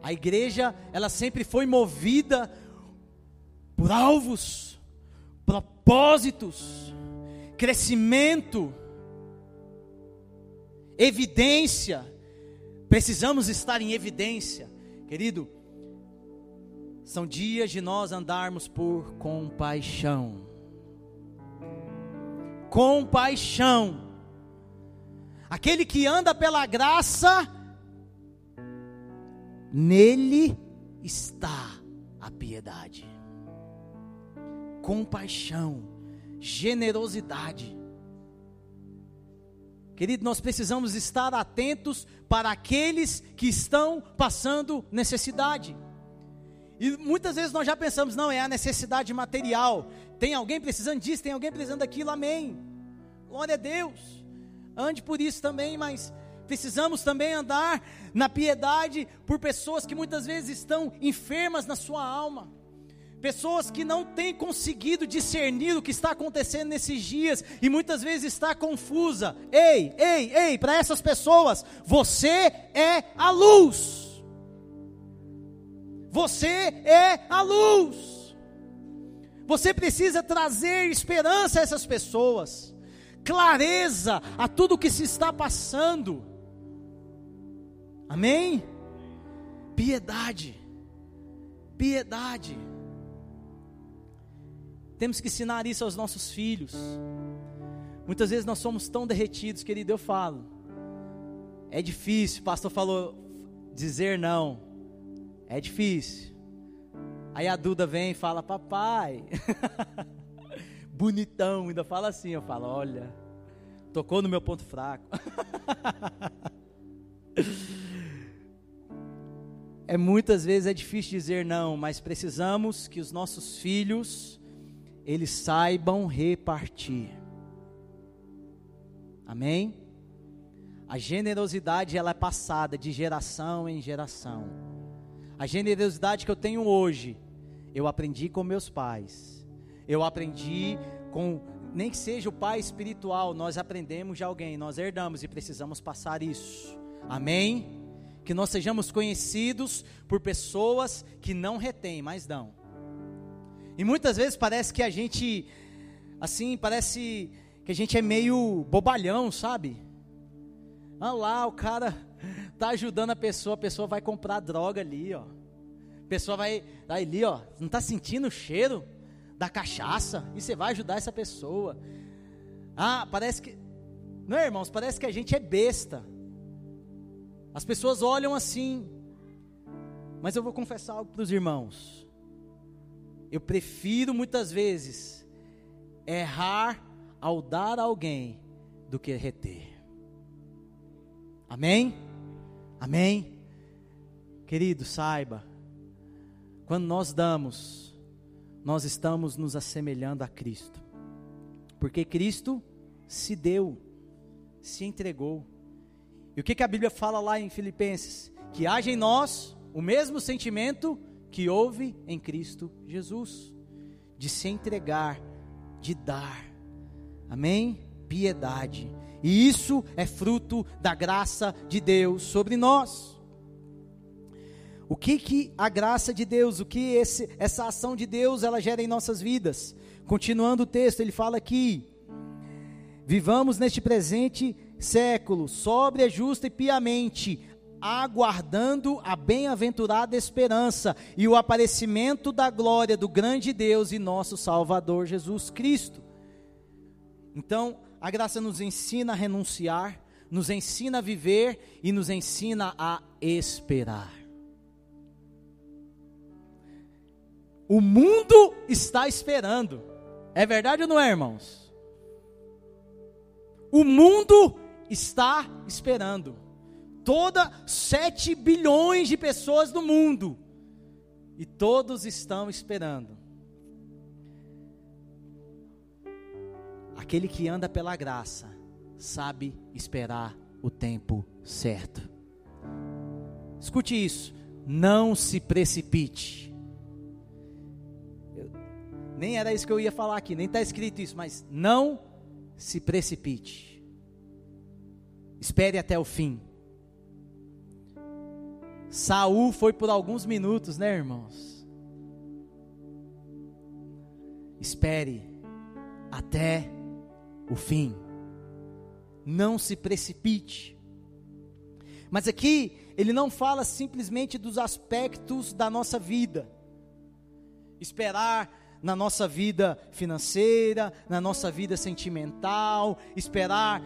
A igreja, ela sempre foi movida por alvos, propósitos, crescimento, evidência. Precisamos estar em evidência, querido. São dias de nós andarmos por compaixão. Compaixão. Aquele que anda pela graça, nele está a piedade. Compaixão, generosidade. Querido, nós precisamos estar atentos para aqueles que estão passando necessidade. E muitas vezes nós já pensamos, não, é a necessidade material. Tem alguém precisando disso, tem alguém precisando daquilo, amém. Glória a Deus. Ande por isso também, mas precisamos também andar na piedade por pessoas que muitas vezes estão enfermas na sua alma. Pessoas que não têm conseguido discernir o que está acontecendo nesses dias e muitas vezes está confusa. Ei, ei, ei, para essas pessoas, você é a luz. Você é a luz. Você precisa trazer esperança a essas pessoas, clareza a tudo o que se está passando. Amém? Piedade, piedade. Temos que ensinar isso aos nossos filhos. Muitas vezes nós somos tão derretidos, querido, eu falo. É difícil, o pastor falou dizer não. É difícil. Aí a Duda vem e fala: "Papai". Bonitão, ainda fala assim, eu falo: "Olha, tocou no meu ponto fraco". é muitas vezes é difícil dizer não, mas precisamos que os nossos filhos eles saibam repartir. Amém? A generosidade ela é passada de geração em geração. A generosidade que eu tenho hoje, eu aprendi com meus pais. Eu aprendi com nem que seja o pai espiritual, nós aprendemos de alguém, nós herdamos e precisamos passar isso. Amém? Que nós sejamos conhecidos por pessoas que não retêm, mas dão. E muitas vezes parece que a gente, assim, parece que a gente é meio bobalhão, sabe? Ah lá, o cara tá ajudando a pessoa, a pessoa vai comprar droga ali, ó. A pessoa vai ali, ó, não tá sentindo o cheiro da cachaça e você vai ajudar essa pessoa. Ah, parece que Não, irmãos, parece que a gente é besta. As pessoas olham assim. Mas eu vou confessar algo para os irmãos. Eu prefiro muitas vezes errar ao dar a alguém do que reter. Amém? Amém? Querido, saiba, quando nós damos, nós estamos nos assemelhando a Cristo, porque Cristo se deu, se entregou. E o que, que a Bíblia fala lá em Filipenses? Que haja em nós o mesmo sentimento que houve em Cristo Jesus, de se entregar, de dar. Amém? Piedade. E isso é fruto da graça de Deus sobre nós. O que que a graça de Deus, o que esse, essa ação de Deus ela gera em nossas vidas? Continuando o texto, ele fala aqui: Vivamos neste presente século, sóbria, justa e piamente, aguardando a bem-aventurada esperança e o aparecimento da glória do grande Deus e nosso Salvador Jesus Cristo. Então, a graça nos ensina a renunciar, nos ensina a viver e nos ensina a esperar. O mundo está esperando. É verdade ou não é, irmãos? O mundo está esperando toda 7 bilhões de pessoas no mundo. E todos estão esperando. Aquele que anda pela graça sabe esperar o tempo certo. Escute isso, não se precipite. Eu, nem era isso que eu ia falar aqui, nem está escrito isso, mas não se precipite. Espere até o fim. Saul foi por alguns minutos, né, irmãos? Espere até o fim. Não se precipite. Mas aqui ele não fala simplesmente dos aspectos da nossa vida. Esperar na nossa vida financeira, na nossa vida sentimental, esperar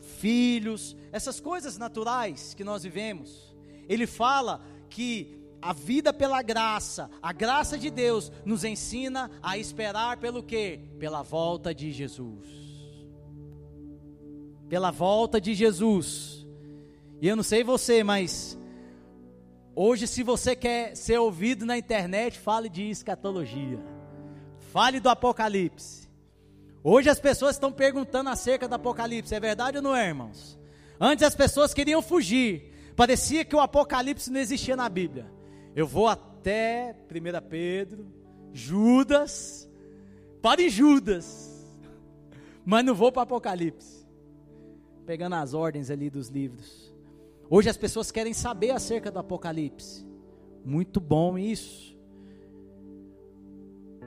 filhos, essas coisas naturais que nós vivemos ele fala que a vida pela graça, a graça de Deus nos ensina a esperar pelo quê? Pela volta de Jesus. Pela volta de Jesus. E eu não sei você, mas hoje se você quer ser ouvido na internet, fale de escatologia. Fale do Apocalipse. Hoje as pessoas estão perguntando acerca do Apocalipse, é verdade ou não é, irmãos? Antes as pessoas queriam fugir, Parecia que o Apocalipse não existia na Bíblia. Eu vou até 1 Pedro, Judas, para em Judas, mas não vou para Apocalipse, pegando as ordens ali dos livros. Hoje as pessoas querem saber acerca do Apocalipse, muito bom isso.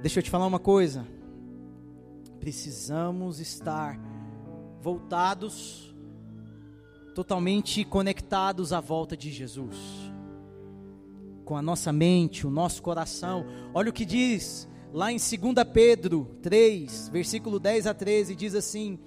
Deixa eu te falar uma coisa, precisamos estar voltados, totalmente conectados à volta de Jesus com a nossa mente, o nosso coração. Olha o que diz lá em 2 Pedro 3, versículo 10 a 13, diz assim: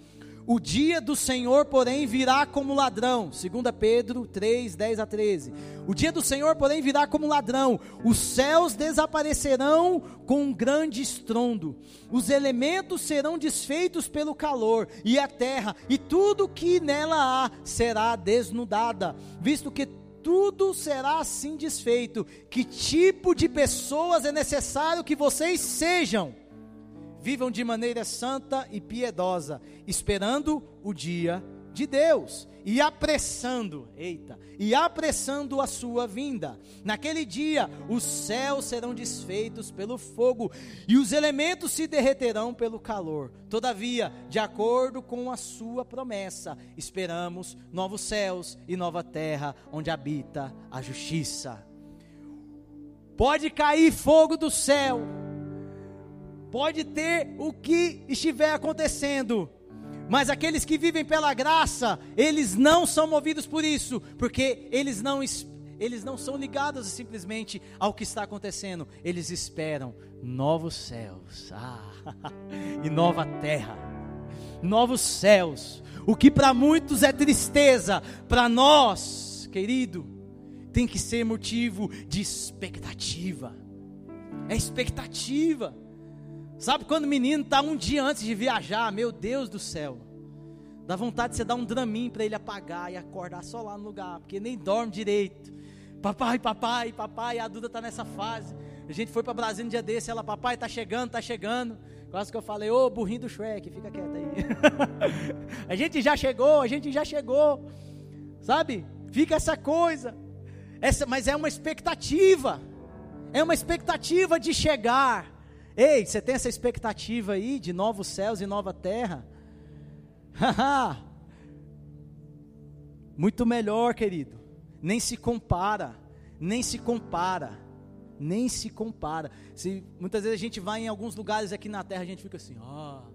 O dia do Senhor, porém, virá como ladrão. 2 Pedro 3, 10 a 13. O dia do Senhor, porém, virá como ladrão. Os céus desaparecerão com um grande estrondo. Os elementos serão desfeitos pelo calor, e a terra e tudo que nela há será desnudada, visto que tudo será assim desfeito. Que tipo de pessoas é necessário que vocês sejam? Vivam de maneira santa e piedosa, esperando o dia de Deus e apressando, eita, e apressando a sua vinda. Naquele dia os céus serão desfeitos pelo fogo e os elementos se derreterão pelo calor. Todavia, de acordo com a sua promessa, esperamos novos céus e nova terra onde habita a justiça. Pode cair fogo do céu. Pode ter o que estiver acontecendo, mas aqueles que vivem pela graça, eles não são movidos por isso, porque eles não, eles não são ligados simplesmente ao que está acontecendo, eles esperam novos céus ah, e nova terra, novos céus. O que para muitos é tristeza, para nós, querido, tem que ser motivo de expectativa. É expectativa. Sabe quando o menino está um dia antes de viajar, meu Deus do céu. Dá vontade de você dar um dramin para ele apagar e acordar só lá no lugar, porque nem dorme direito. Papai, papai, papai, a Duda está nessa fase. A gente foi para Brasília um dia desse, ela, papai, está chegando, está chegando. Quase que eu falei, ô burrinho do Shrek, fica quieto aí. a gente já chegou, a gente já chegou. Sabe? Fica essa coisa. Essa, mas é uma expectativa. É uma expectativa de chegar. Ei, você tem essa expectativa aí de novos céus e nova terra? Muito melhor, querido. Nem se compara, nem se compara, nem se compara. Se, muitas vezes a gente vai em alguns lugares aqui na terra, a gente fica assim, ó, oh,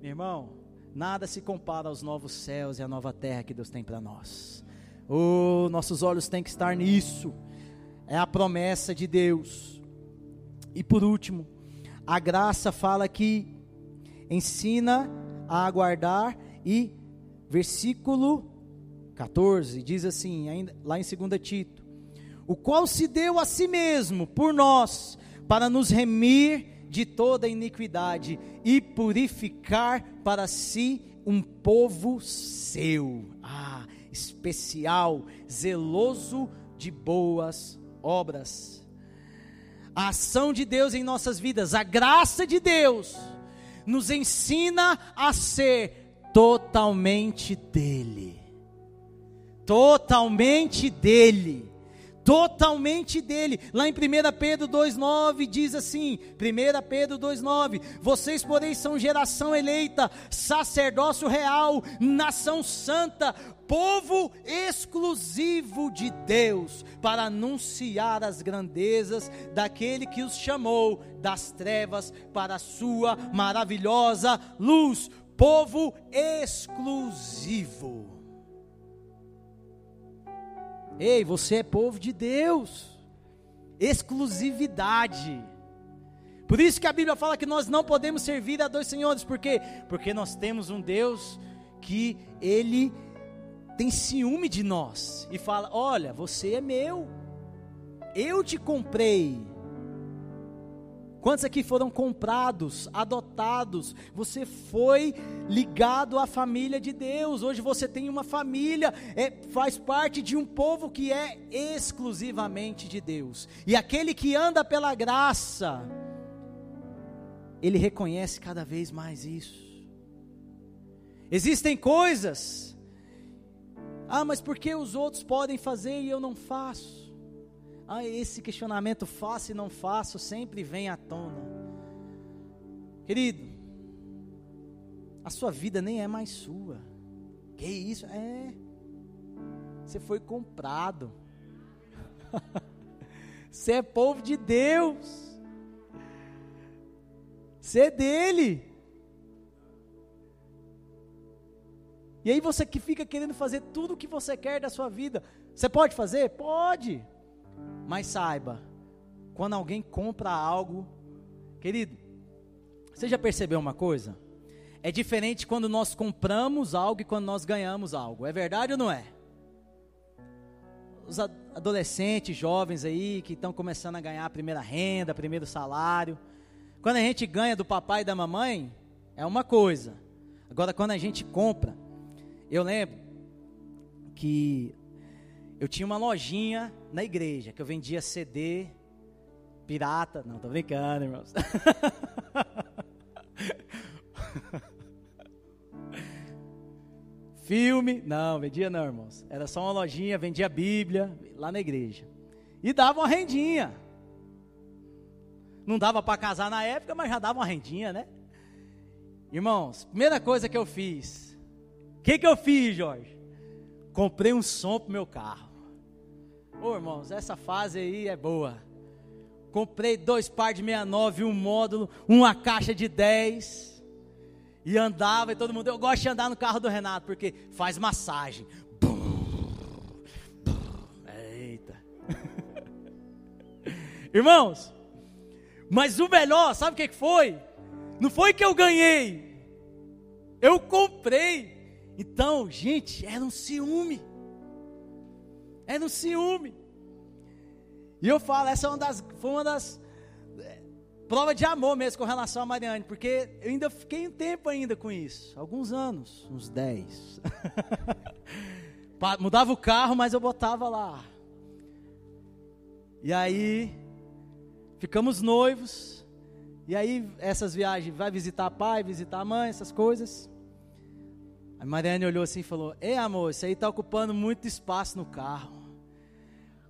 meu irmão, nada se compara aos novos céus e à nova terra que Deus tem para nós. Oh, nossos olhos têm que estar nisso. É a promessa de Deus. E por último, a graça fala que ensina a aguardar e versículo 14 diz assim, ainda lá em 2 Tito: O qual se deu a si mesmo por nós para nos remir de toda iniquidade e purificar para si um povo seu, ah, especial, zeloso de boas obras a ação de Deus em nossas vidas, a graça de Deus, nos ensina a ser totalmente dEle. Totalmente dEle. Totalmente dele. Lá em 1 Pedro 2,9 diz assim: 1 Pedro 2,9: Vocês, porém, são geração eleita, sacerdócio real, nação santa, povo exclusivo de Deus, para anunciar as grandezas daquele que os chamou das trevas para a sua maravilhosa luz. Povo exclusivo. Ei, você é povo de Deus. Exclusividade. Por isso que a Bíblia fala que nós não podemos servir a dois senhores, por quê? Porque nós temos um Deus que ele tem ciúme de nós e fala: Olha, você é meu, eu te comprei. Quantos aqui foram comprados, adotados? Você foi ligado à família de Deus. Hoje você tem uma família, é, faz parte de um povo que é exclusivamente de Deus. E aquele que anda pela graça, ele reconhece cada vez mais isso. Existem coisas ah, mas por que os outros podem fazer e eu não faço? Ah, esse questionamento faço e não faço sempre vem à tona. Querido, a sua vida nem é mais sua. Que isso? É. Você foi comprado. Você é povo de Deus. Você é dele. E aí você que fica querendo fazer tudo o que você quer da sua vida. Você pode fazer? Pode. Mas saiba, quando alguém compra algo, querido, você já percebeu uma coisa? É diferente quando nós compramos algo e quando nós ganhamos algo. É verdade ou não é? Os adolescentes, jovens aí que estão começando a ganhar a primeira renda, primeiro salário. Quando a gente ganha do papai e da mamãe, é uma coisa. Agora, quando a gente compra, eu lembro que eu tinha uma lojinha na igreja que eu vendia CD pirata. Não, tô brincando, irmãos. Filme, não, vendia não, irmãos. Era só uma lojinha, vendia Bíblia lá na igreja. E dava uma rendinha. Não dava para casar na época, mas já dava uma rendinha, né? Irmãos, primeira coisa que eu fiz. Que, que eu fiz, Jorge? Comprei um som pro meu carro. Ô irmãos, essa fase aí é boa. Comprei dois par de 69, um módulo, uma caixa de 10 e andava e todo mundo. Eu gosto de andar no carro do Renato, porque faz massagem. Eita. Irmãos, mas o melhor, sabe o que foi? Não foi que eu ganhei, eu comprei. Então, gente, era um ciúme. Era um ciúme. E eu falo, essa é uma das, foi uma das prova de amor mesmo com relação a Mariane, porque eu ainda fiquei um tempo ainda com isso, alguns anos, uns 10. Mudava o carro, mas eu botava lá. E aí ficamos noivos. E aí essas viagens, vai visitar pai, visitar mãe, essas coisas. A Mariane olhou assim e falou: "Ei, amor, isso aí está ocupando muito espaço no carro."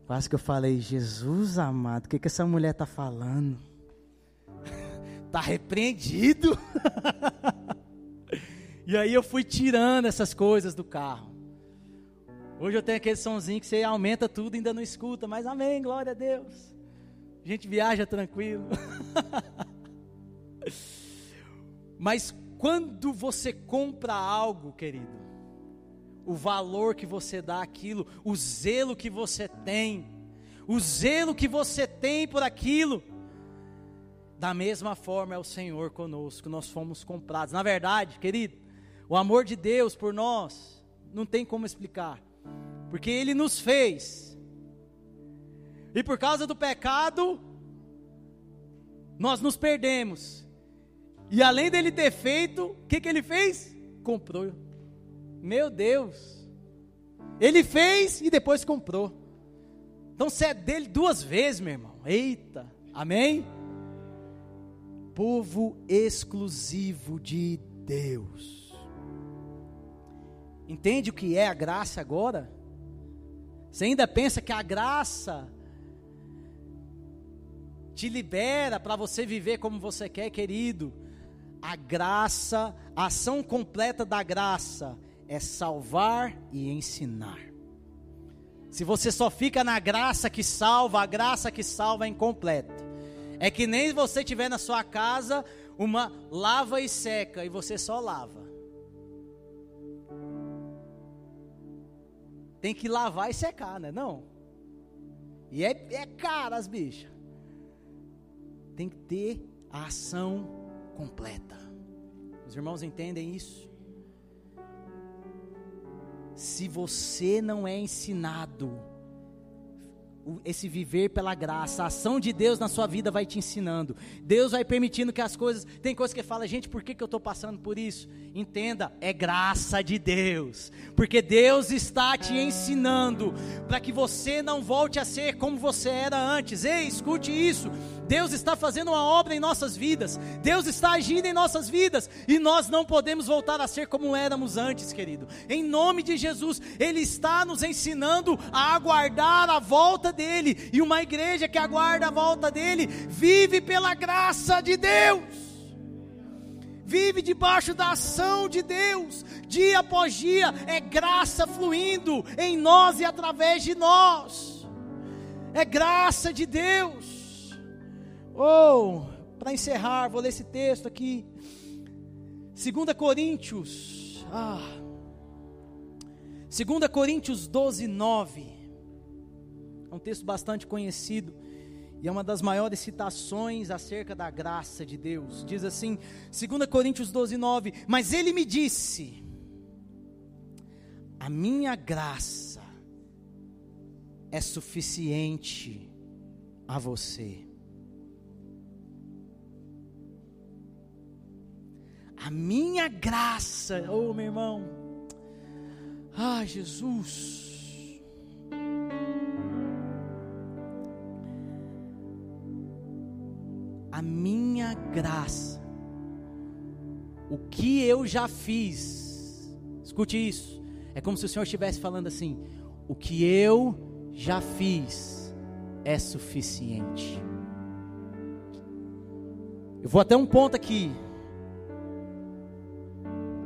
Quase que eu falei: "Jesus amado, o que que essa mulher está falando?" Está repreendido. e aí eu fui tirando essas coisas do carro. Hoje eu tenho aquele sonzinho que você aumenta tudo e ainda não escuta, mas amém, glória a Deus. A gente viaja tranquilo. mas quando você compra algo, querido, o valor que você dá àquilo, o zelo que você tem, o zelo que você tem por aquilo, da mesma forma é o Senhor conosco, nós fomos comprados. Na verdade, querido, o amor de Deus por nós não tem como explicar, porque Ele nos fez, e por causa do pecado, nós nos perdemos, e além dele ter feito, o que, que ele fez? Comprou. Meu Deus, ele fez e depois comprou. Então você é dele duas vezes, meu irmão. Eita, amém? povo exclusivo de Deus. Entende o que é a graça agora? Você ainda pensa que a graça te libera para você viver como você quer, querido? A graça, a ação completa da graça é salvar e ensinar. Se você só fica na graça que salva, a graça que salva é incompleta. É que nem você tiver na sua casa uma lava e seca e você só lava. Tem que lavar e secar, né? Não. E é, é caro as bichas. Tem que ter a ação completa. Os irmãos entendem isso? Se você não é ensinado esse viver pela graça, a ação de Deus na sua vida vai te ensinando. Deus vai permitindo que as coisas. Tem coisas que fala, gente, por que, que eu estou passando por isso? Entenda, é graça de Deus, porque Deus está te ensinando para que você não volte a ser como você era antes. Ei, escute isso. Deus está fazendo uma obra em nossas vidas, Deus está agindo em nossas vidas, e nós não podemos voltar a ser como éramos antes, querido. Em nome de Jesus, Ele está nos ensinando a aguardar a volta dEle, e uma igreja que aguarda a volta dEle, vive pela graça de Deus. vive debaixo da ação de Deus, dia após dia, é graça fluindo em nós e através de nós, é graça de Deus. Oh, para encerrar, vou ler esse texto aqui, 2 Coríntios, ah, 2 Coríntios 12, 9, é um texto bastante conhecido. E é uma das maiores citações acerca da graça de Deus. Diz assim, 2 Coríntios 12, 9: Mas ele me disse: A minha graça é suficiente a você. A minha graça, oh meu irmão, ah Jesus, a minha graça. O que eu já fiz, escute isso, é como se o Senhor estivesse falando assim: o que eu já fiz é suficiente. Eu vou até um ponto aqui.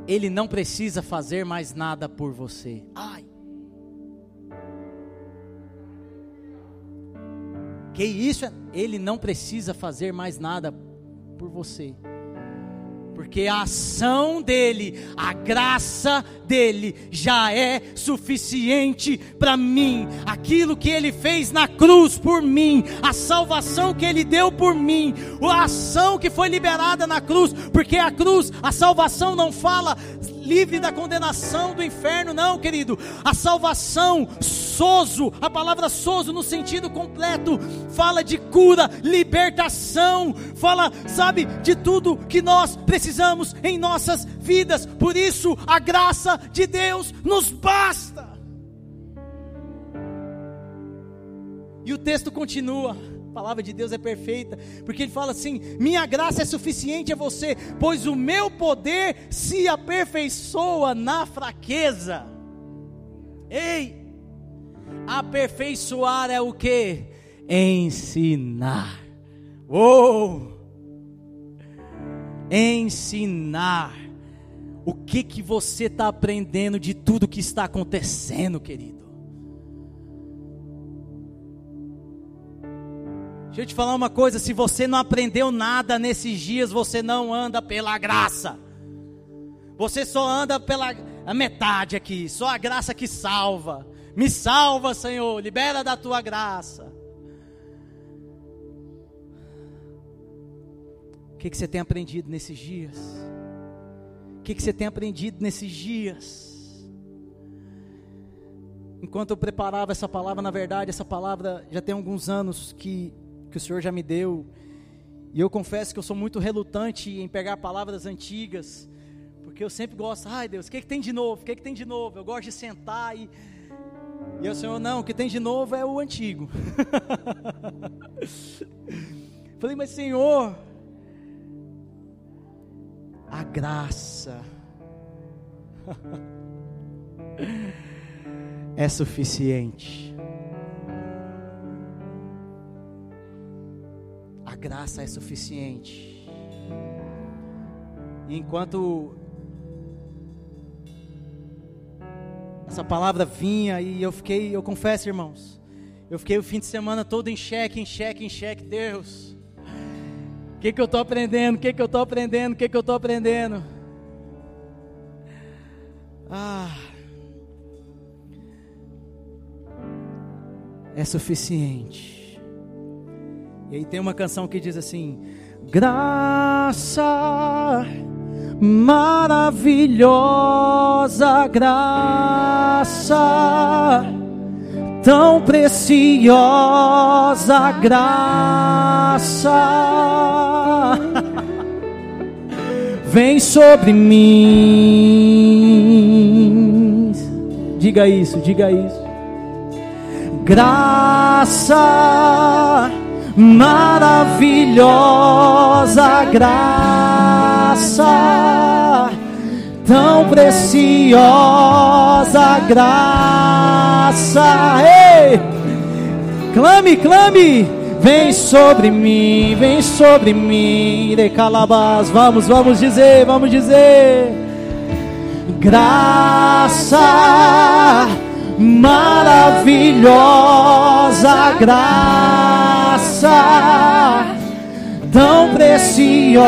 Ele não precisa fazer mais nada por você. Ai. Que isso, ele não precisa fazer mais nada por você. Porque a ação dele, a graça dele já é suficiente para mim. Aquilo que ele fez na cruz por mim, a salvação que ele deu por mim, a ação que foi liberada na cruz, porque a cruz, a salvação não fala livre da condenação do inferno, não, querido. A salvação, sozo, a palavra sozo no sentido completo, fala de cura, libertação, fala, sabe, de tudo que nós precisamos em nossas vidas. Por isso, a graça de Deus nos basta. E o texto continua. Palavra de Deus é perfeita, porque ele fala assim: minha graça é suficiente a você, pois o meu poder se aperfeiçoa na fraqueza. Ei, aperfeiçoar é o que? Ensinar. Uou! Ensinar. O que que você está aprendendo de tudo que está acontecendo, querido? Deixa eu te falar uma coisa: se você não aprendeu nada nesses dias, você não anda pela graça. Você só anda pela metade aqui, só a graça que salva. Me salva, Senhor, libera da tua graça. O que, que você tem aprendido nesses dias? O que, que você tem aprendido nesses dias? Enquanto eu preparava essa palavra, na verdade, essa palavra já tem alguns anos que que o Senhor já me deu. E eu confesso que eu sou muito relutante em pegar palavras antigas, porque eu sempre gosto, ai Deus, o que, é que tem de novo? O que, é que tem de novo? Eu gosto de sentar e. E o Senhor, não, o que tem de novo é o antigo. Falei, mas Senhor, a graça é suficiente. Graça é suficiente. E enquanto essa palavra vinha e eu fiquei, eu confesso, irmãos, eu fiquei o fim de semana todo em xeque, em xeque, em xeque, Deus. O que, que eu estou aprendendo? O que, que eu estou aprendendo? O que, que eu estou aprendendo? Ah. É suficiente. E aí tem uma canção que diz assim: Graça maravilhosa, graça tão preciosa, graça vem sobre mim. Diga isso, diga isso. Graça maravilhosa graça, tão preciosa graça. Ei! Clame, clame, Vem sobre mim, vem sobre mim, de. Vamos, vamos dizer, vamos dizer. Graça maravilhosa graça, tão preciosa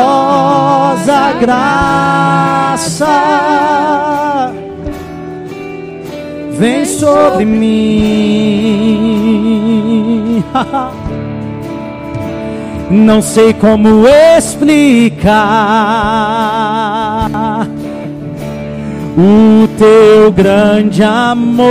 graça, vem sobre mim. Não sei como explicar o teu grande amor.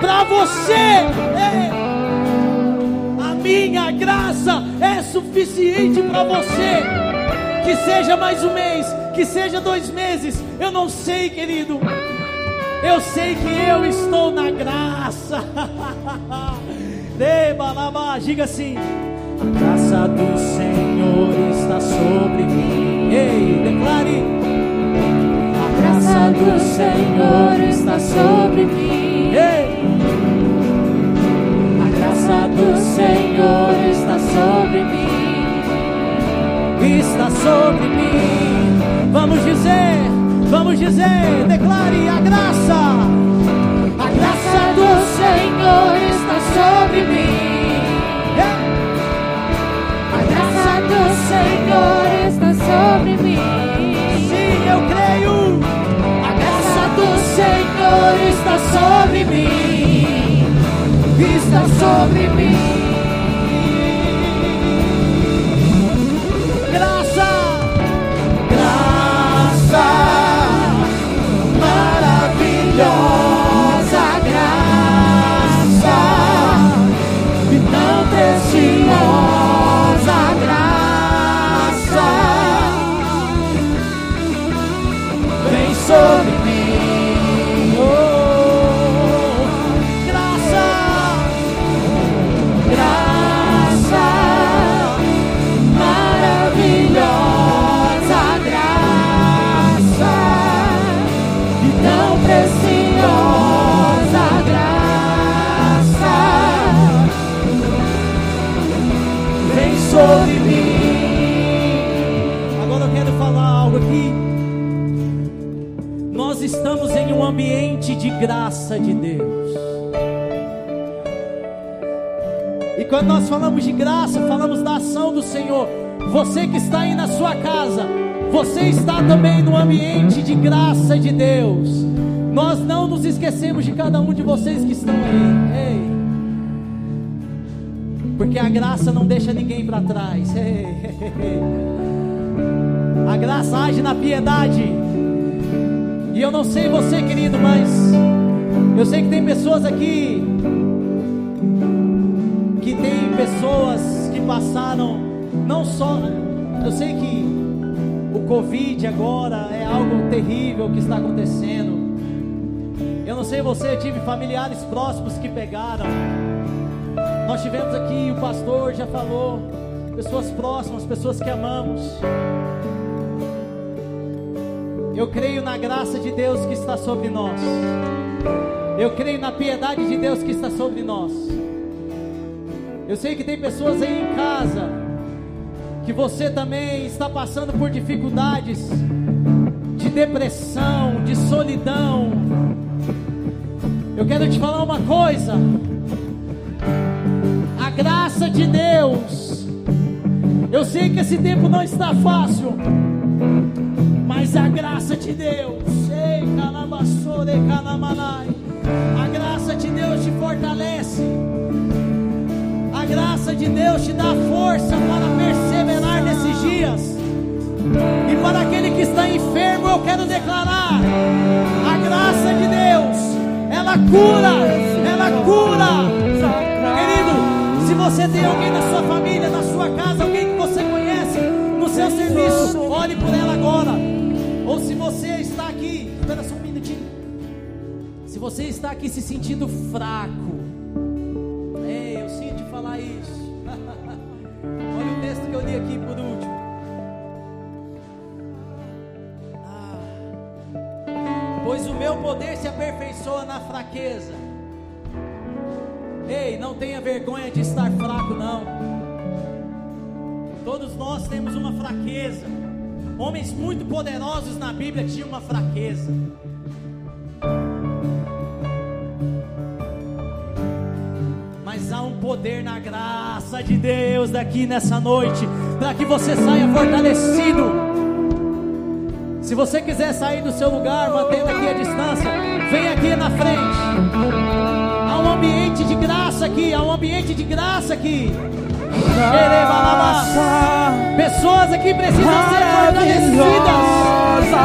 Para você. É. A minha graça é suficiente para você. Que seja mais um mês, que seja dois meses, eu não sei, querido. Eu sei que eu estou na graça. Diga assim: A graça do Senhor está sobre mim. Ei, declare. A graça do Senhor está sobre mim. Ei, do Senhor está sobre mim. está sobre mim. Vamos dizer, vamos dizer, declare a graça. A graça do Senhor está sobre mim. Ei, A graça do Senhor está sobre mim. sim, eu creio. A graça do Senhor está sobre mim. Está sobre mim. Graça, Graça maravilhosa, Nós estamos em um ambiente de graça de Deus. E quando nós falamos de graça, falamos da ação do Senhor. Você que está aí na sua casa, você está também no ambiente de graça de Deus. Nós não nos esquecemos de cada um de vocês que estão aí. Ei. Porque a graça não deixa ninguém para trás. A graça age na piedade. E eu não sei você, querido, mas eu sei que tem pessoas aqui que tem pessoas que passaram não só eu sei que o Covid agora é algo terrível que está acontecendo. Eu não sei você, eu tive familiares próximos que pegaram. Nós tivemos aqui, o pastor já falou, pessoas próximas, pessoas que amamos. Eu creio na graça de Deus que está sobre nós. Eu creio na piedade de Deus que está sobre nós. Eu sei que tem pessoas aí em casa que você também está passando por dificuldades de depressão, de solidão. Eu quero te falar uma coisa. A graça de Deus. Eu sei que esse tempo não está fácil, mas a graça de Deus. Ei, A graça de Deus te fortalece graça de Deus te dá força para perseverar nesses dias. E para aquele que está enfermo, eu quero declarar: a graça de Deus, ela cura, ela cura. Querido, se você tem alguém na sua família, na sua casa, alguém que você conhece, no seu serviço, olhe por ela agora. Ou se você está aqui, espera só um minutinho. Se você está aqui se sentindo fraco, aqui por último. Ah, pois o meu poder se aperfeiçoa na fraqueza. Ei, não tenha vergonha de estar fraco, não. Todos nós temos uma fraqueza. Homens muito poderosos na Bíblia tinham uma fraqueza. Mas há um poder na graça de Deus daqui nessa noite para que você saia fortalecido. Se você quiser sair do seu lugar, mantendo aqui a distância, vem aqui na frente. Há um ambiente de graça aqui, há um ambiente de graça aqui. Pessoas aqui precisam ser fortalecidas.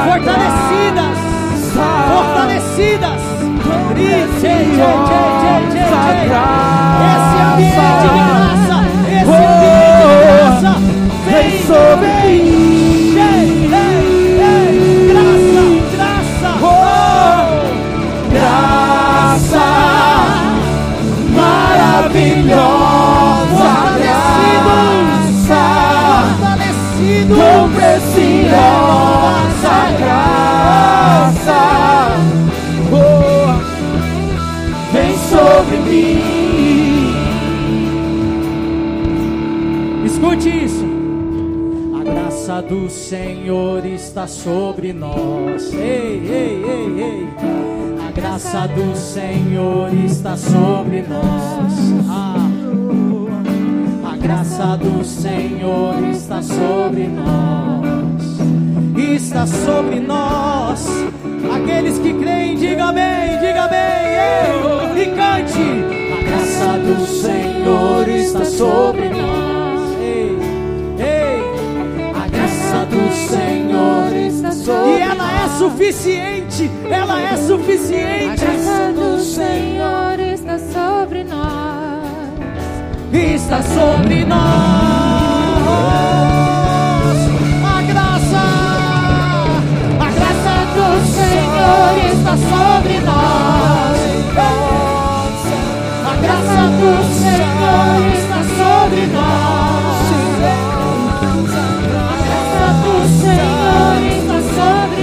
Fortalecidas. Fortalecidas. Esse ambiente de graça. Esse ambiente de graça vem sobre mim. Graça, graça, oh, graça maravilhosa, graça, fortalecido, tão preciosa graça, oh, vem sobre mim. Escute isso graça do Senhor está sobre nós. Ei, ei, ei, ei. A graça do Senhor está sobre nós. Ah. A graça do Senhor está sobre nós. Está sobre nós. Aqueles que creem, diga bem, diga bem, ei, e cante. A graça do Senhor está sobre nós. Senhor está sobre E ela é suficiente, ela é suficiente. A graça do Senhor está sobre nós. Está sobre nós. A graça, a graça do Senhor está sobre nós. A graça do Senhor está sobre nós.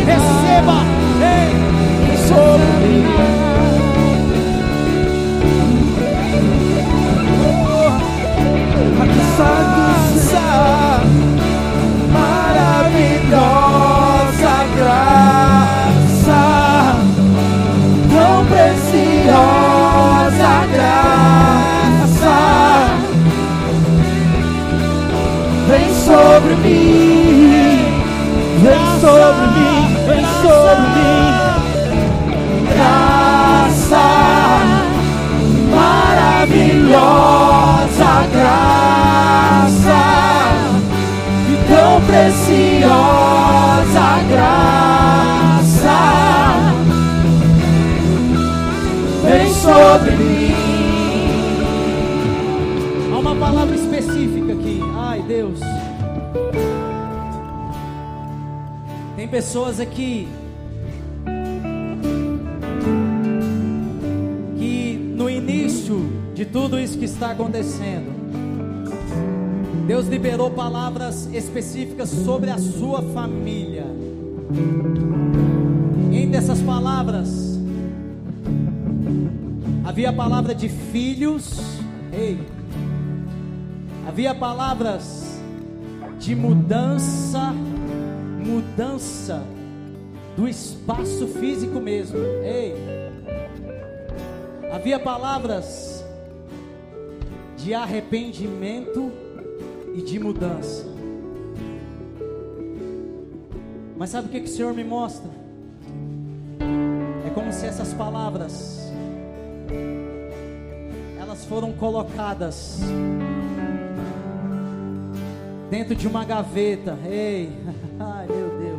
receba ei, sobre graça preciosa graça vem sobre mim. Há uma palavra específica aqui. Ai, Deus. Tem pessoas aqui que no início de tudo isso que está acontecendo Deus liberou palavras específicas sobre a sua família. Entre essas palavras, havia a palavra de filhos, ei, havia palavras de mudança, mudança do espaço físico mesmo, ei, havia palavras de arrependimento e de mudança. Mas sabe o que, que o Senhor me mostra? É como se essas palavras elas foram colocadas dentro de uma gaveta. Ei, ai meu Deus.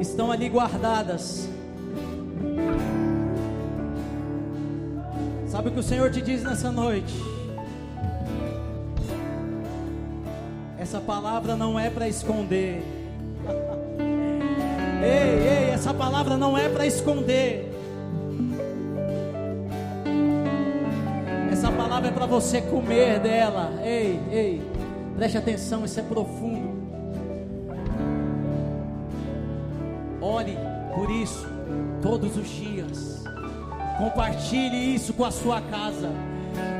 Estão ali guardadas. Sabe o que o Senhor te diz nessa noite? Essa palavra não é para esconder. ei, ei, essa palavra não é para esconder. Essa palavra é para você comer dela. Ei, ei, preste atenção, isso é profundo. Ore por isso todos os dias. Compartilhe isso com a sua casa.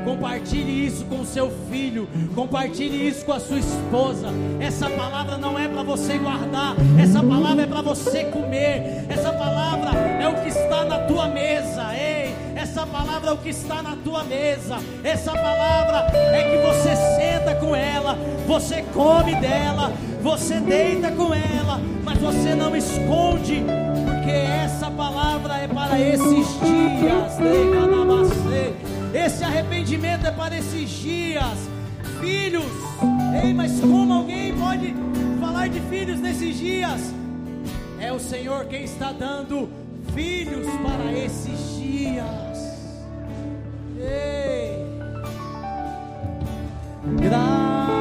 Compartilhe isso com o seu filho. Compartilhe isso com a sua esposa. Essa palavra não é para você guardar. Essa palavra é para você comer. Essa palavra é o que está na tua mesa. Ei, essa palavra é o que está na tua mesa. Essa palavra é que você senta com ela. Você come dela. Você deita com ela. Mas você não esconde. Porque essa palavra é para esses dias. Esse arrependimento é para esses dias. Filhos, ei, mas como alguém pode falar de filhos nesses dias? É o Senhor quem está dando filhos para esses dias. Ei, graça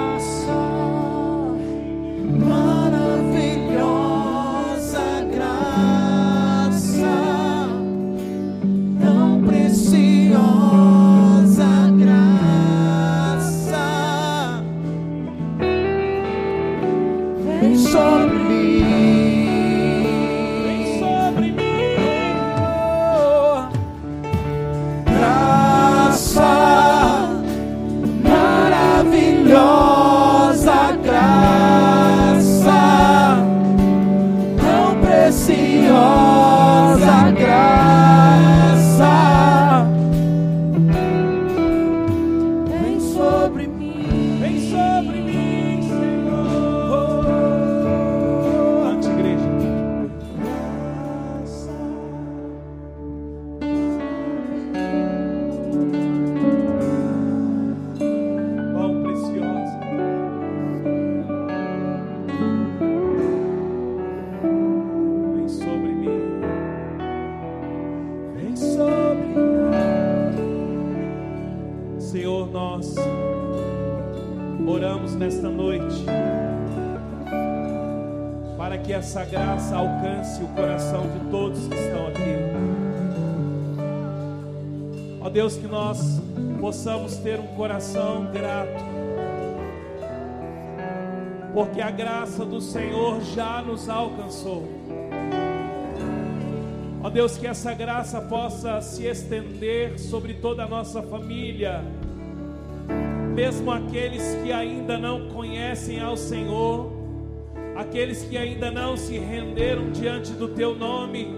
coração grato, porque a graça do Senhor já nos alcançou. Ó Deus, que essa graça possa se estender sobre toda a nossa família, mesmo aqueles que ainda não conhecem ao Senhor, aqueles que ainda não se renderam diante do Teu nome.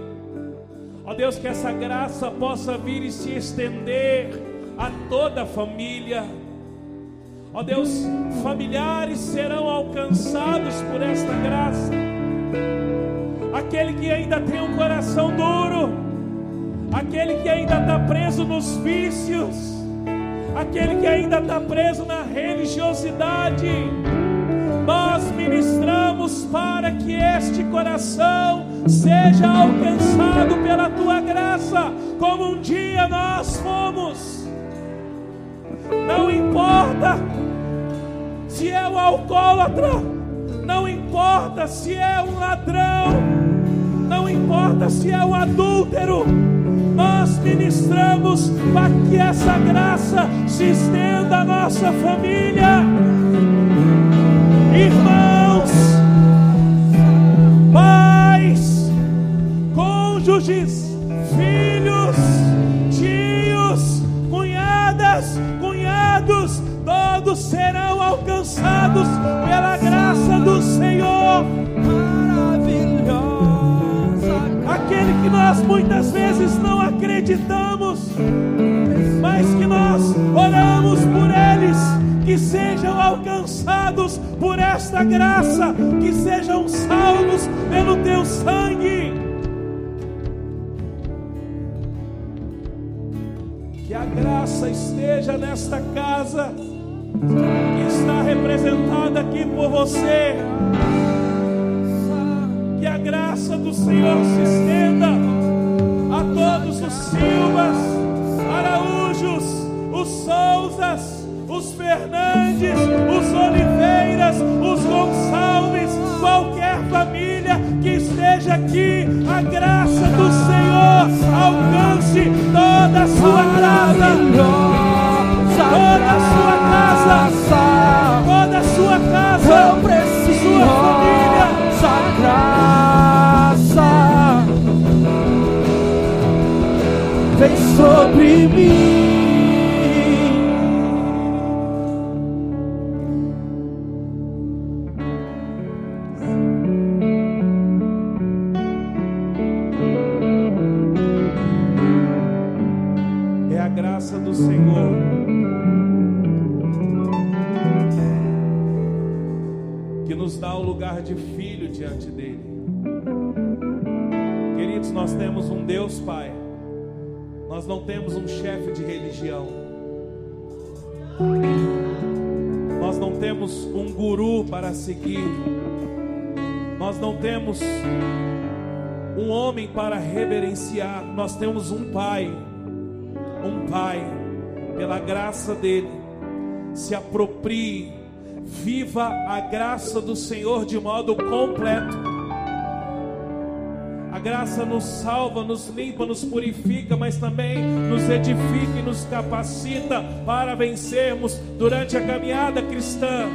Ó Deus, que essa graça possa vir e se estender a toda a família. Ó Deus, familiares serão alcançados por esta graça aquele que ainda tem um coração duro, aquele que ainda está preso nos vícios, aquele que ainda está preso na religiosidade. Nós ministramos para que este coração seja alcançado pela tua graça, como um dia nós fomos. Não importa se é um alcoólatra, não importa se é um ladrão, não importa se é um adúltero, nós ministramos para que essa graça se estenda à nossa família. Irmãos, pais, cônjuges, filhos, todos serão alcançados pela graça do Senhor. Aquele que nós muitas vezes não acreditamos, mas que nós oramos por eles, que sejam alcançados por esta graça, que sejam salvos pelo teu sangue. Que a graça esteja nesta casa, que está representada aqui por você. Que a graça do Senhor se estenda a todos os Silvas, Araújos, os Souzas, os Fernandes, os Oliveiras, os Gonçalves, qualquer família que esteja aqui, a graça do Senhor alcance toda a sua casa, toda a sua casa, toda a sua casa, Eu preciso sua família. essa graça. Vem sobre mim. Não temos um chefe de religião, nós não temos um guru para seguir, nós não temos um homem para reverenciar, nós temos um Pai um pai, pela graça dele, se aproprie, viva a graça do Senhor de modo completo. Graça nos salva, nos limpa, nos purifica, mas também nos edifica e nos capacita para vencermos durante a caminhada cristã.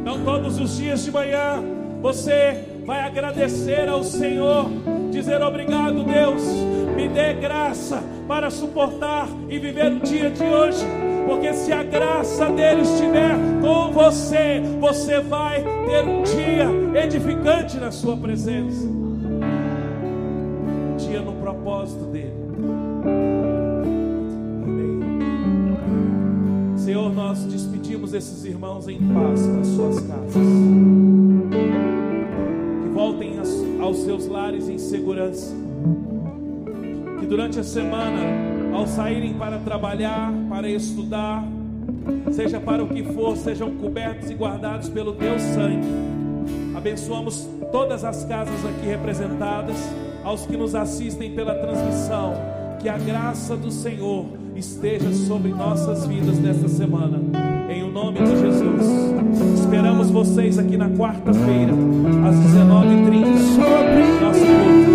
Então, todos os dias de manhã, você vai agradecer ao Senhor, dizer obrigado, Deus, me dê graça para suportar e viver o dia de hoje, porque se a graça dele estiver com você, você vai ter um dia edificante na sua presença, Amém. Senhor, nós despedimos esses irmãos em paz para suas casas. Que voltem aos- seus lares em segurança. Que durante a semana, ao saírem para trabalhar, para estudar, seja para o que for, sejam cobertos e guardados pelo teu sangue. Abençoamos todas as casas aqui representadas, aos que nos assistem pela transmissão. Que a graça do Senhor esteja sobre nossas vidas nesta semana. Em o nome de Jesus. Esperamos vocês aqui na quarta-feira, às 19h30. Sobre Nosso culto.